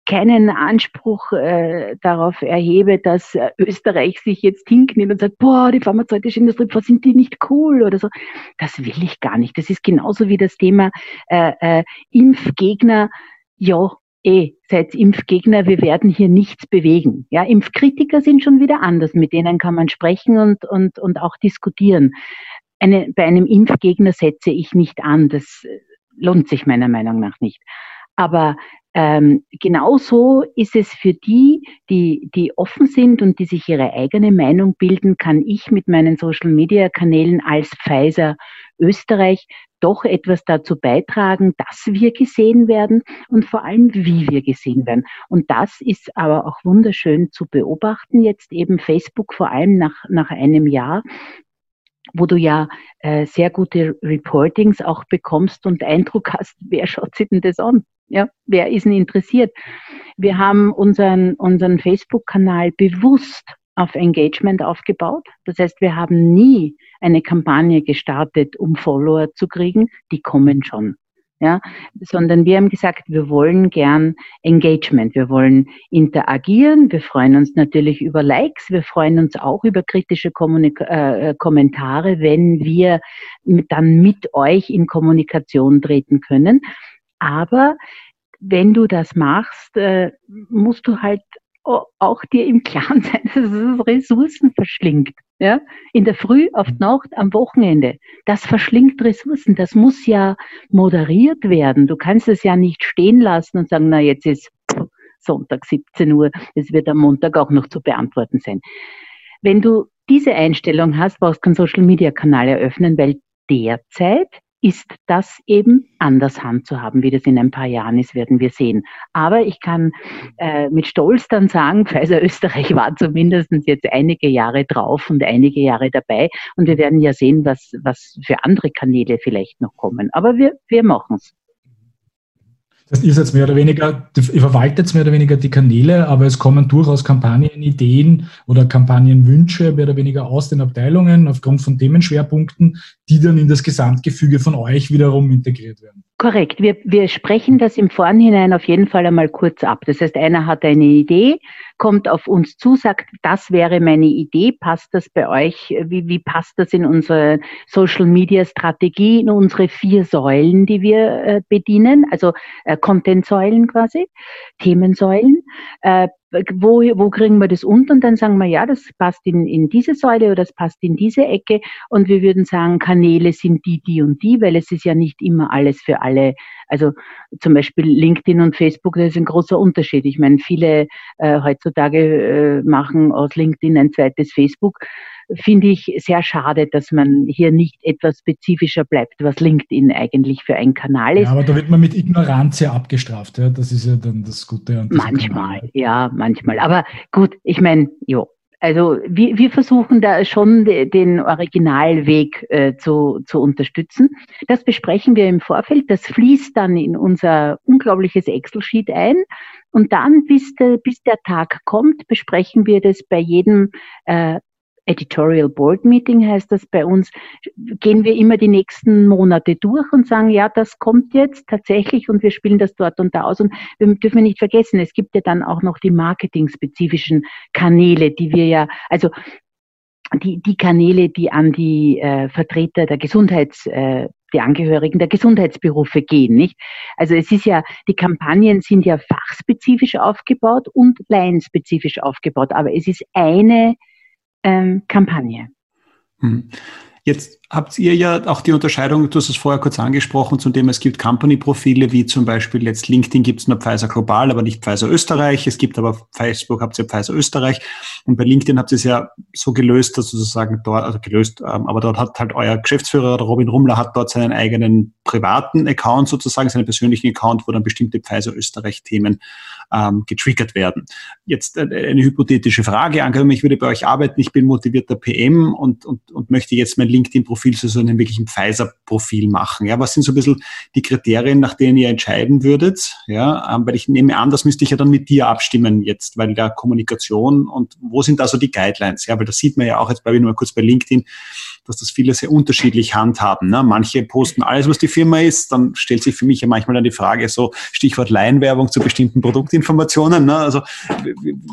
keinen Anspruch äh, darauf erhebe, dass äh, Österreich sich jetzt hinknimmt und sagt, boah, die pharmazeutische Industrie, was sind die nicht cool oder so. Das will ich gar nicht. Das ist genauso wie das Thema äh, äh, Impfgegner. Ja, eh, seid Impfgegner, wir werden hier nichts bewegen. Ja, Impfkritiker sind schon wieder anders, mit denen kann man sprechen und, und, und auch diskutieren. Eine, bei einem Impfgegner setze ich nicht an, das lohnt sich meiner Meinung nach nicht. Aber ähm, genauso ist es für die, die, die offen sind und die sich ihre eigene Meinung bilden, kann ich mit meinen Social Media Kanälen als Pfizer Österreich doch etwas dazu beitragen, dass wir gesehen werden und vor allem, wie wir gesehen werden. Und das ist aber auch wunderschön zu beobachten, jetzt eben Facebook vor allem nach, nach einem Jahr, wo du ja äh, sehr gute Reportings auch bekommst und Eindruck hast, wer schaut sich denn das an? Ja, wer ist denn interessiert? Wir haben unseren, unseren Facebook-Kanal bewusst auf Engagement aufgebaut. Das heißt, wir haben nie eine Kampagne gestartet, um Follower zu kriegen. Die kommen schon ja, sondern wir haben gesagt, wir wollen gern Engagement, wir wollen interagieren, wir freuen uns natürlich über Likes, wir freuen uns auch über kritische Kommunik äh, Kommentare, wenn wir mit, dann mit euch in Kommunikation treten können. Aber wenn du das machst, äh, musst du halt auch dir im Klaren sein, dass es Ressourcen verschlingt. Ja? In der Früh, auf die Nacht, am Wochenende. Das verschlingt Ressourcen. Das muss ja moderiert werden. Du kannst es ja nicht stehen lassen und sagen, na, jetzt ist Sonntag 17 Uhr. Es wird am Montag auch noch zu beantworten sein. Wenn du diese Einstellung hast, brauchst du keinen Social Media Kanal eröffnen, weil derzeit ist das eben anders handzuhaben, wie das in ein paar Jahren ist, werden wir sehen. Aber ich kann äh, mit Stolz dann sagen, Pfizer Österreich war zumindest jetzt einige Jahre drauf und einige Jahre dabei. Und wir werden ja sehen, was, was für andere Kanäle vielleicht noch kommen. Aber wir, wir machen es. Das ist jetzt mehr oder weniger, ihr verwaltet mehr oder weniger die Kanäle, aber es kommen durchaus Kampagnenideen oder Kampagnenwünsche mehr oder weniger aus den Abteilungen aufgrund von Themenschwerpunkten, die dann in das Gesamtgefüge von euch wiederum integriert werden. Korrekt. Wir, wir sprechen das im Vornhinein auf jeden Fall einmal kurz ab. Das heißt, einer hat eine Idee, kommt auf uns zu, sagt, das wäre meine Idee, passt das bei euch, wie, wie passt das in unsere Social Media Strategie, in unsere vier Säulen, die wir äh, bedienen, also äh, Content-Säulen quasi, Themensäulen. Äh, wo, wo kriegen wir das unter? Und dann sagen wir, ja, das passt in, in diese Säule oder das passt in diese Ecke. Und wir würden sagen, Kanäle sind die, die und die, weil es ist ja nicht immer alles für alle. Also zum Beispiel LinkedIn und Facebook, das ist ein großer Unterschied. Ich meine, viele äh, heutzutage äh, machen aus LinkedIn ein zweites Facebook finde ich sehr schade, dass man hier nicht etwas spezifischer bleibt, was LinkedIn eigentlich für ein Kanal ist. Ja, aber da wird man mit Ignoranz ja abgestraft. Ja? Das ist ja dann das Gute an Manchmal, Kanal. ja, manchmal. Aber gut, ich meine, jo. Also wir, wir versuchen da schon den Originalweg äh, zu, zu unterstützen. Das besprechen wir im Vorfeld. Das fließt dann in unser unglaubliches Excel-Sheet ein. Und dann, bis der, bis der Tag kommt, besprechen wir das bei jedem äh, Editorial Board Meeting heißt das bei uns, gehen wir immer die nächsten Monate durch und sagen, ja, das kommt jetzt tatsächlich und wir spielen das dort und da aus. Und wir dürfen nicht vergessen, es gibt ja dann auch noch die marketing-spezifischen Kanäle, die wir ja, also die, die Kanäle, die an die äh, Vertreter der Gesundheits, äh, die Angehörigen der Gesundheitsberufe gehen, nicht? Also es ist ja, die Kampagnen sind ja fachspezifisch aufgebaut und laienspezifisch aufgebaut, aber es ist eine ähm, Kampagne. Hm. Jetzt habt ihr ja auch die Unterscheidung, du hast es vorher kurz angesprochen, zum Thema, es gibt Company-Profile, wie zum Beispiel jetzt LinkedIn gibt es nur Pfizer Global, aber nicht Pfizer Österreich. Es gibt aber Facebook, habt ihr Pfizer Österreich. Und bei LinkedIn habt ihr es ja so gelöst, dass sozusagen dort, also gelöst, ähm, aber dort hat halt euer Geschäftsführer, der Robin Rummler, hat dort seinen eigenen privaten Account sozusagen, seinen persönlichen Account, wo dann bestimmte Pfizer Österreich-Themen ähm, getriggert werden. Jetzt äh, eine hypothetische Frage, angenommen, ich würde bei euch arbeiten, ich bin motivierter PM und, und, und möchte jetzt mein LinkedIn-Profil zu so einem wirklichen Pfizer-Profil machen. Ja, was sind so ein bisschen die Kriterien, nach denen ihr entscheiden würdet? Ja, ähm, weil ich nehme an, das müsste ich ja dann mit dir abstimmen jetzt, weil der Kommunikation und wo sind da so die Guidelines? Ja, weil das sieht man ja auch jetzt, bleibe ich nur kurz bei LinkedIn, dass das viele sehr unterschiedlich handhaben. Ne? Manche posten alles, was die Firma ist, dann stellt sich für mich ja manchmal dann die Frage, so Stichwort Laienwerbung zu bestimmten Produktinformationen. Ne? Also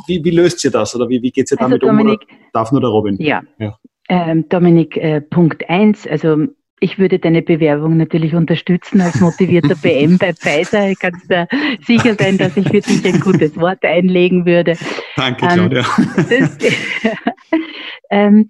wie, wie, löst ihr das oder wie, wie geht ihr also damit Dominik, um? Oder darf nur der Robin? Ja. ja. Ähm, Dominik, äh, Punkt eins, also ich würde deine Bewerbung natürlich unterstützen als motivierter PM bei Pfizer. Ich kann da sicher sein, dass ich für dich ein gutes Wort einlegen würde. Danke, Claudia. Ähm, das, ähm,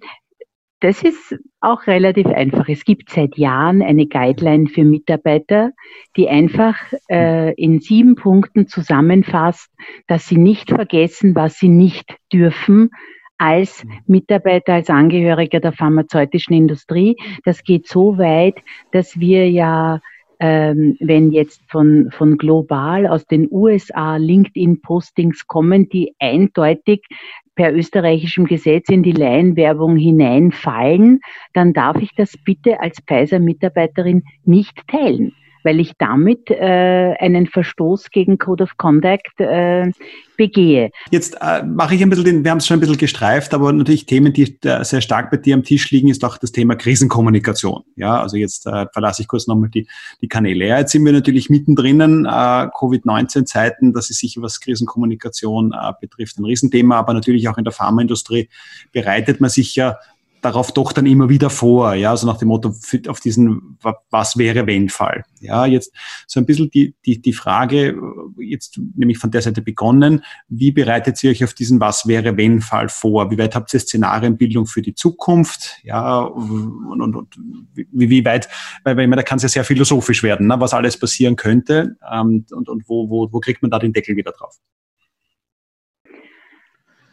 das ist auch relativ einfach. Es gibt seit Jahren eine Guideline für Mitarbeiter, die einfach äh, in sieben Punkten zusammenfasst, dass sie nicht vergessen, was sie nicht dürfen als Mitarbeiter, als Angehöriger der pharmazeutischen Industrie. Das geht so weit, dass wir ja ähm, wenn jetzt von, von global aus den USA LinkedIn-Postings kommen, die eindeutig per österreichischem Gesetz in die Laienwerbung hineinfallen, dann darf ich das bitte als Pfizer-Mitarbeiterin nicht teilen weil ich damit äh, einen Verstoß gegen Code of Conduct äh, begehe. Jetzt äh, mache ich ein bisschen den, wir haben es schon ein bisschen gestreift, aber natürlich Themen, die äh, sehr stark bei dir am Tisch liegen, ist auch das Thema Krisenkommunikation. Ja, also jetzt äh, verlasse ich kurz nochmal die, die Kanäle. Ja, jetzt sind wir natürlich mittendrin, äh, Covid-19-Zeiten, das ist sicher, was Krisenkommunikation äh, betrifft, ein Riesenthema, aber natürlich auch in der Pharmaindustrie bereitet man sich ja darauf doch dann immer wieder vor, ja, also nach dem Motto auf diesen Was wäre wenn Fall. Ja, jetzt so ein bisschen die, die, die Frage, jetzt nämlich von der Seite begonnen, wie bereitet ihr euch auf diesen Was wäre wenn Fall vor? Wie weit habt ihr Szenarienbildung für die Zukunft? Ja, und, und, und wie, wie weit, weil, weil ich meine, da kann es ja sehr philosophisch werden, ne, was alles passieren könnte ähm, und, und wo, wo, wo kriegt man da den Deckel wieder drauf?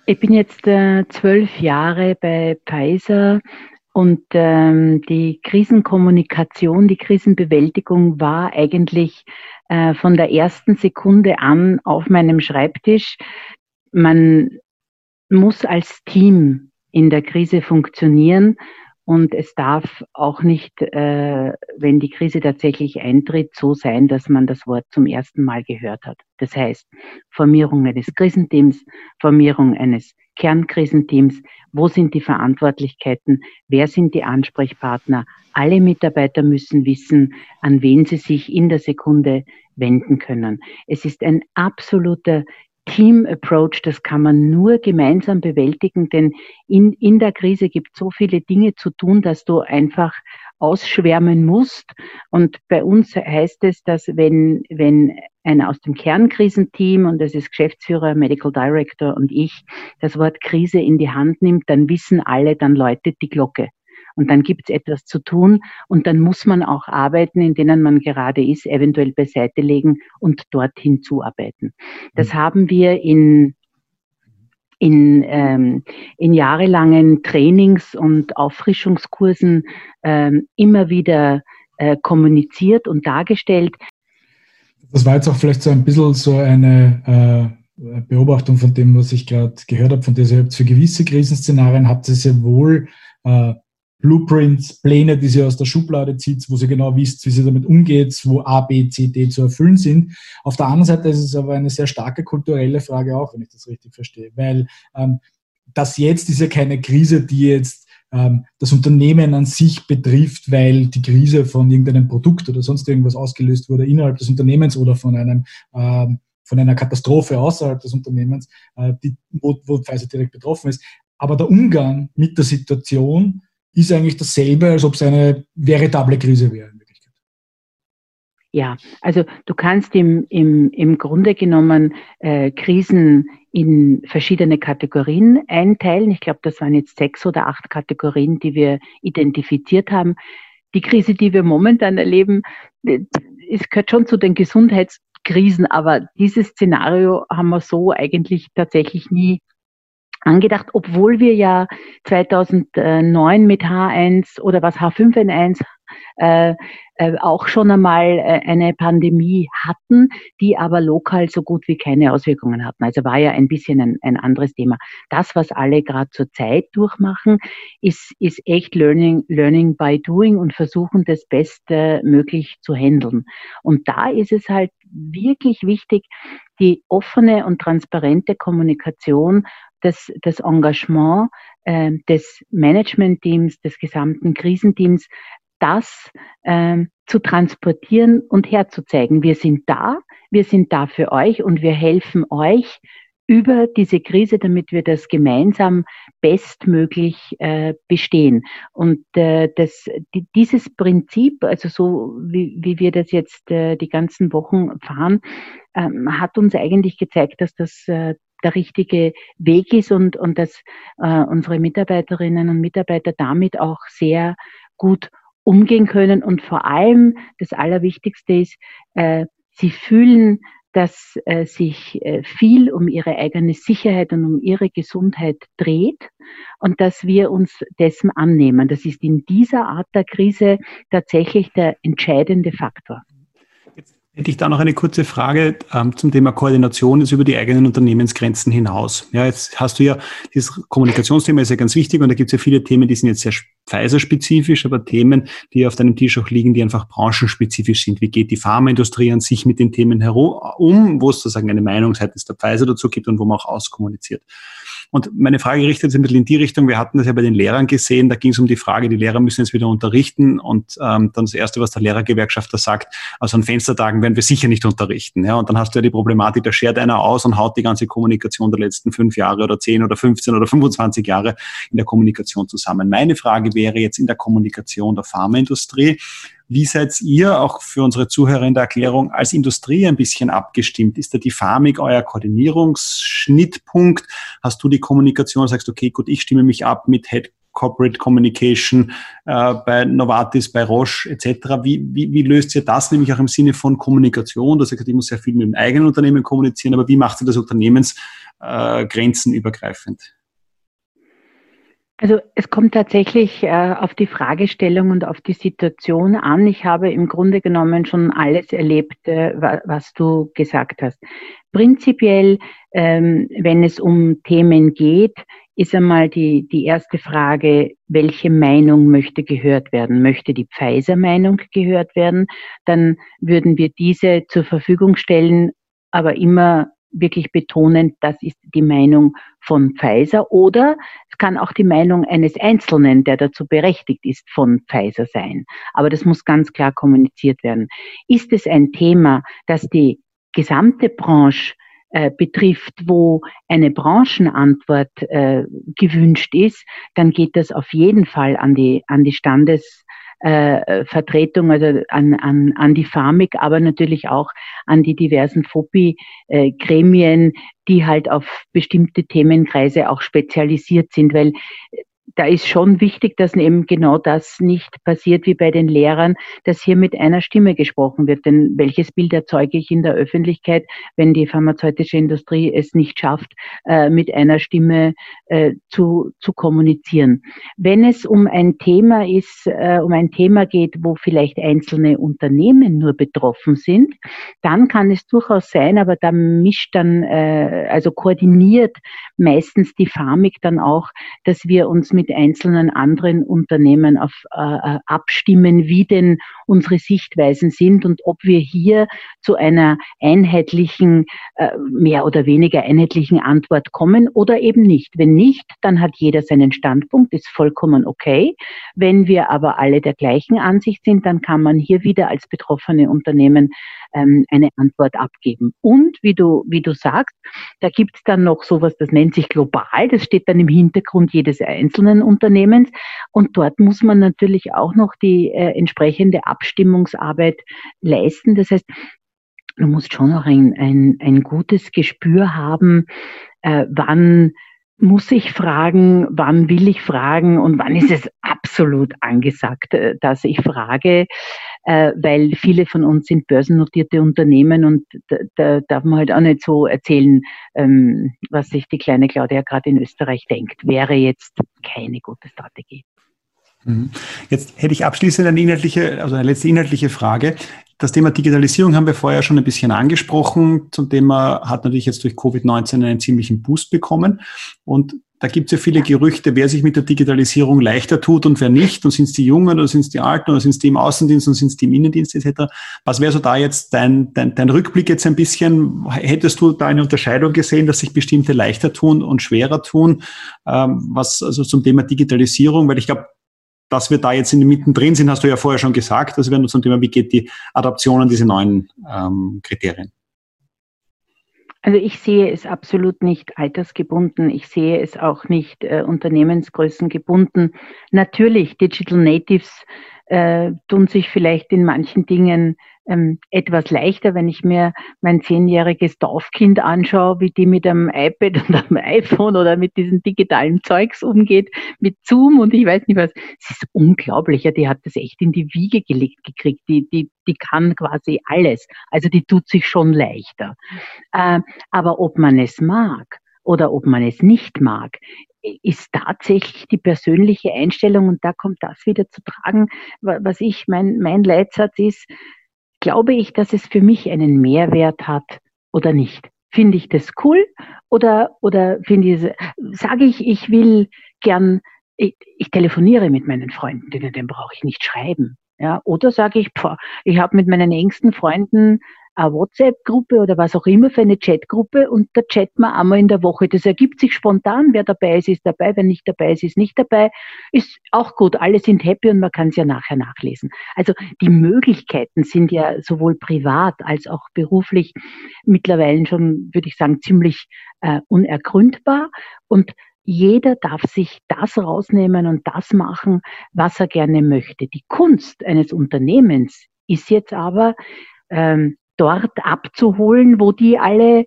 Ich bin jetzt äh, zwölf Jahre bei Pfizer Und ähm, die Krisenkommunikation, die Krisenbewältigung war eigentlich äh, von der ersten Sekunde an auf meinem Schreibtisch. Man muss als Team in der Krise funktionieren und es darf auch nicht, äh, wenn die Krise tatsächlich eintritt, so sein, dass man das Wort zum ersten Mal gehört hat. Das heißt, Formierung eines Krisenteams, Formierung eines Kernkrisenteams, wo sind die Verantwortlichkeiten, wer sind die Ansprechpartner. Alle Mitarbeiter müssen wissen, an wen sie sich in der Sekunde wenden können. Es ist ein absoluter Team Approach, das kann man nur gemeinsam bewältigen, denn in, in der Krise gibt es so viele Dinge zu tun, dass du einfach ausschwärmen musst. Und bei uns heißt es, dass wenn, wenn einer aus dem Kernkrisenteam, und das ist Geschäftsführer, Medical Director und ich, das Wort Krise in die Hand nimmt, dann wissen alle, dann läutet die Glocke. Und dann gibt es etwas zu tun und dann muss man auch Arbeiten, in denen man gerade ist, eventuell beiseite legen und dorthin zuarbeiten. Das mhm. haben wir in in, ähm, in jahrelangen Trainings und Auffrischungskursen ähm, immer wieder äh, kommuniziert und dargestellt. Das war jetzt auch vielleicht so ein bisschen so eine äh, Beobachtung von dem, was ich gerade gehört habe, von der ihr habt für gewisse Krisenszenarien habt ihr sehr wohl äh, Blueprints, Pläne, die sie aus der Schublade zieht, wo sie genau wisst, wie sie damit umgeht, wo A, B, C, D zu erfüllen sind. Auf der anderen Seite ist es aber eine sehr starke kulturelle Frage auch, wenn ich das richtig verstehe, weil ähm, das jetzt ist ja keine Krise, die jetzt ähm, das Unternehmen an sich betrifft, weil die Krise von irgendeinem Produkt oder sonst irgendwas ausgelöst wurde innerhalb des Unternehmens oder von einem ähm, von einer Katastrophe außerhalb des Unternehmens, äh, die, wo, wo Pfizer direkt betroffen ist. Aber der Umgang mit der Situation ist eigentlich dasselbe, als ob es eine veritable Krise wäre. Ja, also du kannst im, im, im Grunde genommen äh, Krisen in verschiedene Kategorien einteilen. Ich glaube, das waren jetzt sechs oder acht Kategorien, die wir identifiziert haben. Die Krise, die wir momentan erleben, äh, es gehört schon zu den Gesundheitskrisen, aber dieses Szenario haben wir so eigentlich tatsächlich nie angedacht, obwohl wir ja 2009 mit H1 oder was H5N1 äh, äh, auch schon einmal äh, eine Pandemie hatten, die aber lokal so gut wie keine Auswirkungen hatten. Also war ja ein bisschen ein, ein anderes Thema. Das, was alle gerade zur Zeit durchmachen, ist, ist echt Learning, Learning by Doing und versuchen, das Beste möglich zu handeln. Und da ist es halt wirklich wichtig, die offene und transparente Kommunikation das, das Engagement äh, des Managementteams, des gesamten Krisenteams, das äh, zu transportieren und herzuzeigen. Wir sind da, wir sind da für euch und wir helfen euch über diese Krise, damit wir das gemeinsam bestmöglich äh, bestehen. Und äh, das, die, dieses Prinzip, also so wie, wie wir das jetzt äh, die ganzen Wochen fahren, ähm, hat uns eigentlich gezeigt, dass das äh, der richtige Weg ist und, und dass äh, unsere Mitarbeiterinnen und Mitarbeiter damit auch sehr gut umgehen können. Und vor allem das Allerwichtigste ist, äh, sie fühlen, dass äh, sich äh, viel um ihre eigene Sicherheit und um ihre Gesundheit dreht und dass wir uns dessen annehmen. Das ist in dieser Art der Krise tatsächlich der entscheidende Faktor. Hätte ich da noch eine kurze Frage ähm, zum Thema Koordination ist über die eigenen Unternehmensgrenzen hinaus. Ja, jetzt hast du ja, dieses Kommunikationsthema ist ja ganz wichtig und da gibt es ja viele Themen, die sind jetzt sehr Pfizer-spezifisch, aber Themen, die auf deinem Tisch auch liegen, die einfach branchenspezifisch sind. Wie geht die Pharmaindustrie an sich mit den Themen herum um, wo es sozusagen eine Meinung seitens der Pfizer dazu gibt und wo man auch auskommuniziert. Und meine Frage richtet sich ein bisschen in die Richtung, wir hatten das ja bei den Lehrern gesehen, da ging es um die Frage, die Lehrer müssen jetzt wieder unterrichten und ähm, dann das Erste, was der Lehrergewerkschafter sagt, also an Fenstertagen werden wir sicher nicht unterrichten. Ja? Und dann hast du ja die Problematik, da schert einer aus und haut die ganze Kommunikation der letzten fünf Jahre oder zehn oder 15 oder 25 Jahre in der Kommunikation zusammen. Meine Frage wäre jetzt in der Kommunikation der Pharmaindustrie, wie seid ihr auch für unsere Zuhörer in der Erklärung als Industrie ein bisschen abgestimmt? Ist da die Pharmik euer Koordinierungsschnittpunkt? Hast du die Kommunikation, sagst, okay, gut, ich stimme mich ab mit Head Corporate Communication äh, bei Novartis, bei Roche etc. Wie, wie, wie löst ihr das nämlich auch im Sinne von Kommunikation? Du sagst, ich muss sehr viel mit dem eigenen Unternehmen kommunizieren, aber wie macht ihr das unternehmensgrenzenübergreifend? Äh, Also es kommt tatsächlich äh, auf die Fragestellung und auf die Situation an. Ich habe im Grunde genommen schon alles erlebt, äh, was du gesagt hast. Prinzipiell, ähm, wenn es um Themen geht, ist einmal die, die erste Frage, welche Meinung möchte gehört werden? Möchte die Pfizer-Meinung gehört werden? Dann würden wir diese zur Verfügung stellen, aber immer wirklich betonen, das ist die Meinung von Pfizer oder es kann auch die Meinung eines Einzelnen, der dazu berechtigt ist, von Pfizer sein. Aber das muss ganz klar kommuniziert werden. Ist es ein Thema, das die gesamte Branche äh, betrifft, wo eine Branchenantwort äh, gewünscht ist, dann geht das auf jeden Fall an die, an die Standes äh, Vertretung, also an, an, an die Pharmik, aber natürlich auch an die diversen FOPI-Gremien, äh, die halt auf bestimmte Themenkreise auch spezialisiert sind, weil da ist schon wichtig, dass eben genau das nicht passiert wie bei den Lehrern, dass hier mit einer Stimme gesprochen wird. Denn welches Bild erzeuge ich in der Öffentlichkeit, wenn die pharmazeutische Industrie es nicht schafft, äh, mit einer Stimme äh, zu, zu kommunizieren? Wenn es um ein Thema ist, äh, um ein Thema geht, wo vielleicht einzelne Unternehmen nur betroffen sind, dann kann es durchaus sein, aber da mischt dann, also koordiniert meistens die Pharmik dann auch, dass wir uns mit einzelnen anderen Unternehmen auf, äh, äh, abstimmen, wie denn unsere Sichtweisen sind und ob wir hier zu einer einheitlichen, äh, mehr oder weniger einheitlichen Antwort kommen oder eben nicht. Wenn nicht, dann hat jeder seinen Standpunkt, ist vollkommen okay. Wenn wir aber alle der gleichen Ansicht sind, dann kann man hier wieder als betroffene Unternehmen ähm, eine Antwort abgeben. Und wie du, wie du sagst, da gibt es dann noch sowas, das nennt sich global, das steht dann im Hintergrund jedes einzelnen Unternehmens. Und dort muss man natürlich auch noch die äh, entsprechende Abstimmungsarbeit leisten. Das heißt, du musst schon auch ein, ein, ein gutes Gespür haben, äh, wann muss ich fragen, wann will ich fragen und wann ist es absolut angesagt, äh, dass ich frage, äh, weil viele von uns sind börsennotierte Unternehmen und da, da darf man halt auch nicht so erzählen, ähm, was sich die kleine Claudia gerade in Österreich denkt. Wäre jetzt keine gute Strategie. Mhm. Jetzt hätte ich abschließend eine inhaltliche, also eine letzte inhaltliche Frage. Das Thema Digitalisierung haben wir vorher schon ein bisschen angesprochen. Zum Thema hat natürlich jetzt durch Covid-19 einen ziemlichen Boost bekommen. Und da gibt es ja viele Gerüchte, wer sich mit der Digitalisierung leichter tut und wer nicht. Und sind es die Jungen oder sind es die Alten oder sind es die im Außendienst und sind es die im Innendienst etc. Was wäre so da jetzt dein, dein, dein Rückblick jetzt ein bisschen? Hättest du da eine Unterscheidung gesehen, dass sich bestimmte leichter tun und schwerer tun? Ähm, was also zum Thema Digitalisierung, weil ich glaube, dass wir da jetzt in den mittendrin sind, hast du ja vorher schon gesagt. Also wenn du zum Thema, wie geht die Adaption an diese neuen ähm, Kriterien? Also ich sehe es absolut nicht altersgebunden. Ich sehe es auch nicht äh, Unternehmensgrößen gebunden. Natürlich, Digital Natives äh, tun sich vielleicht in manchen Dingen ähm, etwas leichter, wenn ich mir mein zehnjähriges Dorfkind anschaue, wie die mit einem iPad und einem iPhone oder mit diesem digitalen Zeugs umgeht, mit Zoom und ich weiß nicht was. Es ist unglaublich, ja, die hat das echt in die Wiege gelegt gekriegt. Die, die, die kann quasi alles. Also die tut sich schon leichter. Äh, aber ob man es mag, oder ob man es nicht mag ist tatsächlich die persönliche Einstellung und da kommt das wieder zu tragen, was ich, mein, mein Leitsatz ist, glaube ich, dass es für mich einen Mehrwert hat oder nicht? Finde ich das cool oder, oder finde ich, sage ich, ich will gern, ich, ich telefoniere mit meinen Freunden, denen, den brauche ich nicht schreiben. Ja, oder sage ich, pff, ich habe mit meinen engsten Freunden eine WhatsApp-Gruppe oder was auch immer für eine Chatgruppe und da chatten wir einmal in der Woche. Das ergibt sich spontan. Wer dabei ist, ist dabei. Wer nicht dabei ist, ist nicht dabei. Ist auch gut. Alle sind happy und man kann es ja nachher nachlesen. Also die Möglichkeiten sind ja sowohl privat als auch beruflich mittlerweile schon, würde ich sagen, ziemlich äh, unergründbar und jeder darf sich das rausnehmen und das machen, was er gerne möchte. Die Kunst eines Unternehmens ist jetzt aber, ähm, dort abzuholen, wo die alle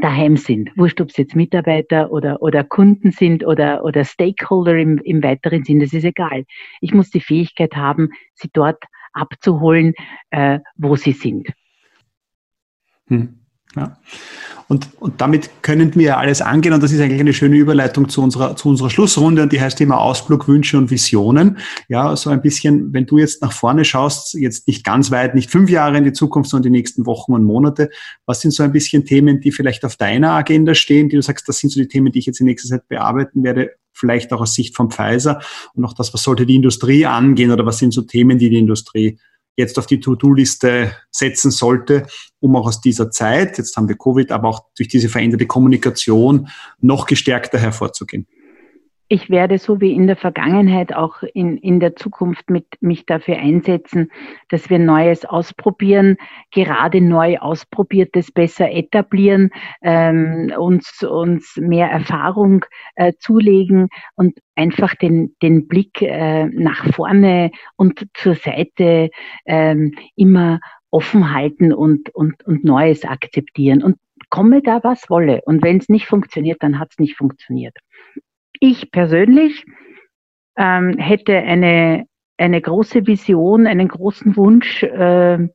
daheim sind. Wurscht, ob es jetzt Mitarbeiter oder, oder Kunden sind oder, oder Stakeholder im, im weiteren Sinn, das ist egal. Ich muss die Fähigkeit haben, sie dort abzuholen, äh, wo sie sind. Hm. Ja. Und, und damit können wir ja alles angehen. Und das ist eigentlich eine schöne Überleitung zu unserer, zu unserer Schlussrunde. Und die heißt immer Ausblick, Wünsche und Visionen. Ja, so ein bisschen, wenn du jetzt nach vorne schaust, jetzt nicht ganz weit, nicht fünf Jahre in die Zukunft, sondern die nächsten Wochen und Monate. Was sind so ein bisschen Themen, die vielleicht auf deiner Agenda stehen, die du sagst, das sind so die Themen, die ich jetzt in nächster Zeit bearbeiten werde? Vielleicht auch aus Sicht von Pfizer. Und auch das, was sollte die Industrie angehen? Oder was sind so Themen, die die Industrie jetzt auf die To-Do-Liste setzen sollte, um auch aus dieser Zeit, jetzt haben wir Covid, aber auch durch diese veränderte Kommunikation noch gestärkter hervorzugehen ich werde so wie in der Vergangenheit auch in, in der Zukunft mit mich dafür einsetzen, dass wir Neues ausprobieren, gerade neu ausprobiertes besser etablieren, ähm, uns, uns mehr Erfahrung äh, zulegen und einfach den, den Blick äh, nach vorne und zur Seite ähm, immer offen halten und, und, und Neues akzeptieren. Und komme da was wolle. Und wenn es nicht funktioniert, dann hat es nicht funktioniert. Ich persönlich ähm, hätte eine, eine große Vision, einen großen Wunsch, äh,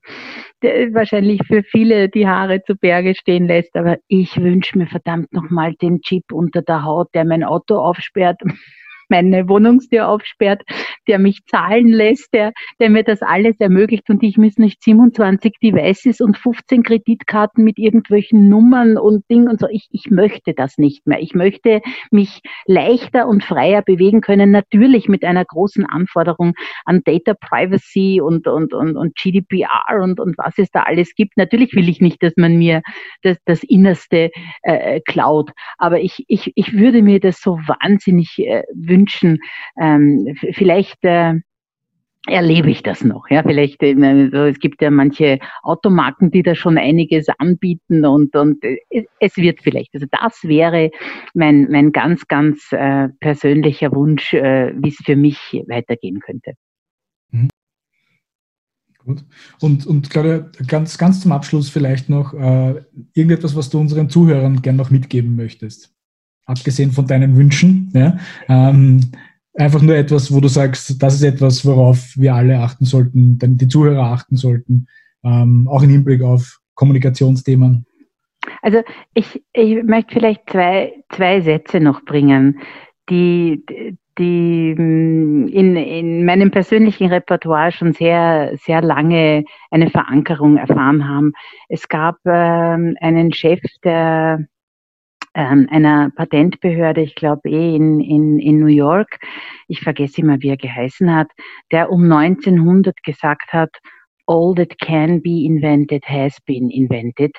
der wahrscheinlich für viele die Haare zu Berge stehen lässt, aber ich wünsche mir verdammt nochmal den Chip unter der Haut, der mein Auto aufsperrt meine Wohnungstür aufsperrt, der mich zahlen lässt, der, der mir das alles ermöglicht und ich muss nicht 27 Devices und 15 Kreditkarten mit irgendwelchen Nummern und Dingen und so. Ich, ich möchte das nicht mehr. Ich möchte mich leichter und freier bewegen können, natürlich mit einer großen Anforderung an Data Privacy und, und, und, und GDPR und, und was es da alles gibt. Natürlich will ich nicht, dass man mir das, das Innerste äh, klaut, aber ich, ich, ich würde mir das so wahnsinnig äh, wünschen. Ähm, vielleicht äh, erlebe ich das noch. Ja, vielleicht, äh, es gibt ja manche Automarken, die da schon einiges anbieten und, und äh, es wird vielleicht. Also das wäre mein, mein ganz, ganz äh, persönlicher Wunsch, äh, wie es für mich weitergehen könnte. Mhm. Gut. Und, und Claudia, ganz, ganz zum Abschluss vielleicht noch äh, irgendetwas, was du unseren Zuhörern gerne noch mitgeben möchtest abgesehen von deinen Wünschen. Ja? Ähm, einfach nur etwas, wo du sagst, das ist etwas, worauf wir alle achten sollten, die Zuhörer achten sollten, ähm, auch im Hinblick auf Kommunikationsthemen. Also ich, ich möchte vielleicht zwei, zwei Sätze noch bringen, die, die in, in meinem persönlichen Repertoire schon sehr, sehr lange eine Verankerung erfahren haben. Es gab ähm, einen Chef der ähm, einer Patentbehörde, ich glaube eh in, in, in New York, ich vergesse immer, wie er geheißen hat, der um 1900 gesagt hat, all that can be invented has been invented.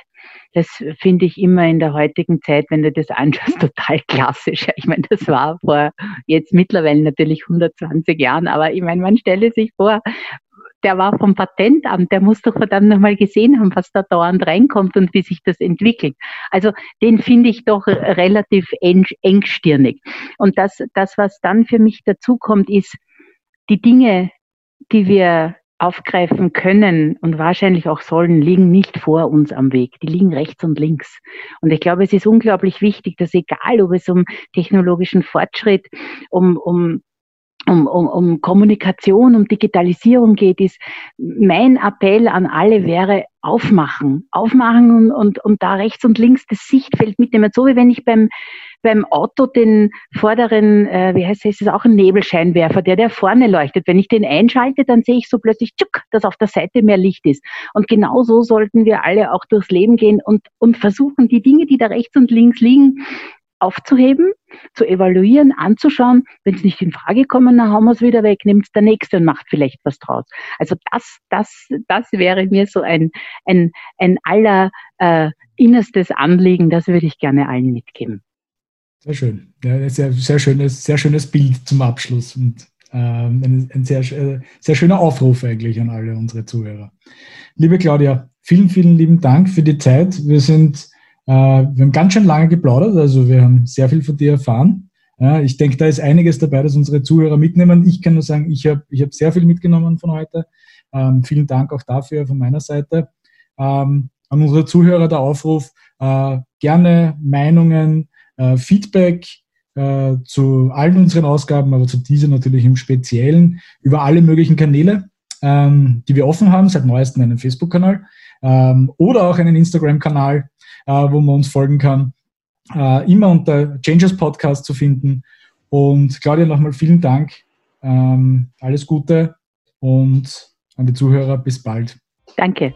Das finde ich immer in der heutigen Zeit, wenn du das anschaust, total klassisch. Ich meine, das war vor jetzt mittlerweile natürlich 120 Jahren, aber ich meine, man stelle sich vor, der war vom Patentamt, der muss doch verdammt nochmal gesehen haben, was da dauernd reinkommt und wie sich das entwickelt. Also den finde ich doch relativ eng, engstirnig. Und das, das, was dann für mich dazu kommt, ist, die Dinge, die wir aufgreifen können und wahrscheinlich auch sollen, liegen nicht vor uns am Weg. Die liegen rechts und links. Und ich glaube, es ist unglaublich wichtig, dass egal, ob es um technologischen Fortschritt, um, um um, um, um Kommunikation, um Digitalisierung geht, ist mein Appell an alle wäre aufmachen, aufmachen und, und, und da rechts und links das Sichtfeld mitnehmen. So wie wenn ich beim beim Auto den vorderen, äh, wie heißt es, ist auch ein Nebelscheinwerfer, der der vorne leuchtet. Wenn ich den einschalte, dann sehe ich so plötzlich, tschuk, dass auf der Seite mehr Licht ist. Und genau so sollten wir alle auch durchs Leben gehen und, und versuchen, die Dinge, die da rechts und links liegen, aufzuheben, zu evaluieren, anzuschauen. Wenn es nicht in Frage kommt, dann hauen wir es wieder weg, nimmt der nächste und macht vielleicht was draus. Also das, das, das wäre mir so ein, ein, ein aller äh, innerstes Anliegen, das würde ich gerne allen mitgeben. Sehr schön. Ja, sehr, sehr, schönes, sehr schönes Bild zum Abschluss und ähm, ein, ein sehr, äh, sehr schöner Aufruf eigentlich an alle unsere Zuhörer. Liebe Claudia, vielen, vielen lieben Dank für die Zeit. Wir sind äh, wir haben ganz schön lange geplaudert, also wir haben sehr viel von dir erfahren. Ich denke, da ist einiges dabei, dass unsere Zuhörer mitnehmen. Ich kann nur sagen, ich habe ich hab sehr viel mitgenommen von heute. Ähm, vielen Dank auch dafür von meiner Seite. Ähm, an unsere Zuhörer der Aufruf, äh, gerne Meinungen, äh, Feedback äh, zu allen unseren Ausgaben, aber zu dieser natürlich im Speziellen über alle möglichen Kanäle, ähm, die wir offen haben, seit neuestem einen Facebook-Kanal ähm, oder auch einen Instagram-Kanal wo man uns folgen kann. Äh, immer unter Changers Podcast zu finden. Und Claudia, nochmal vielen Dank. Ähm, alles Gute und an die Zuhörer bis bald. Danke.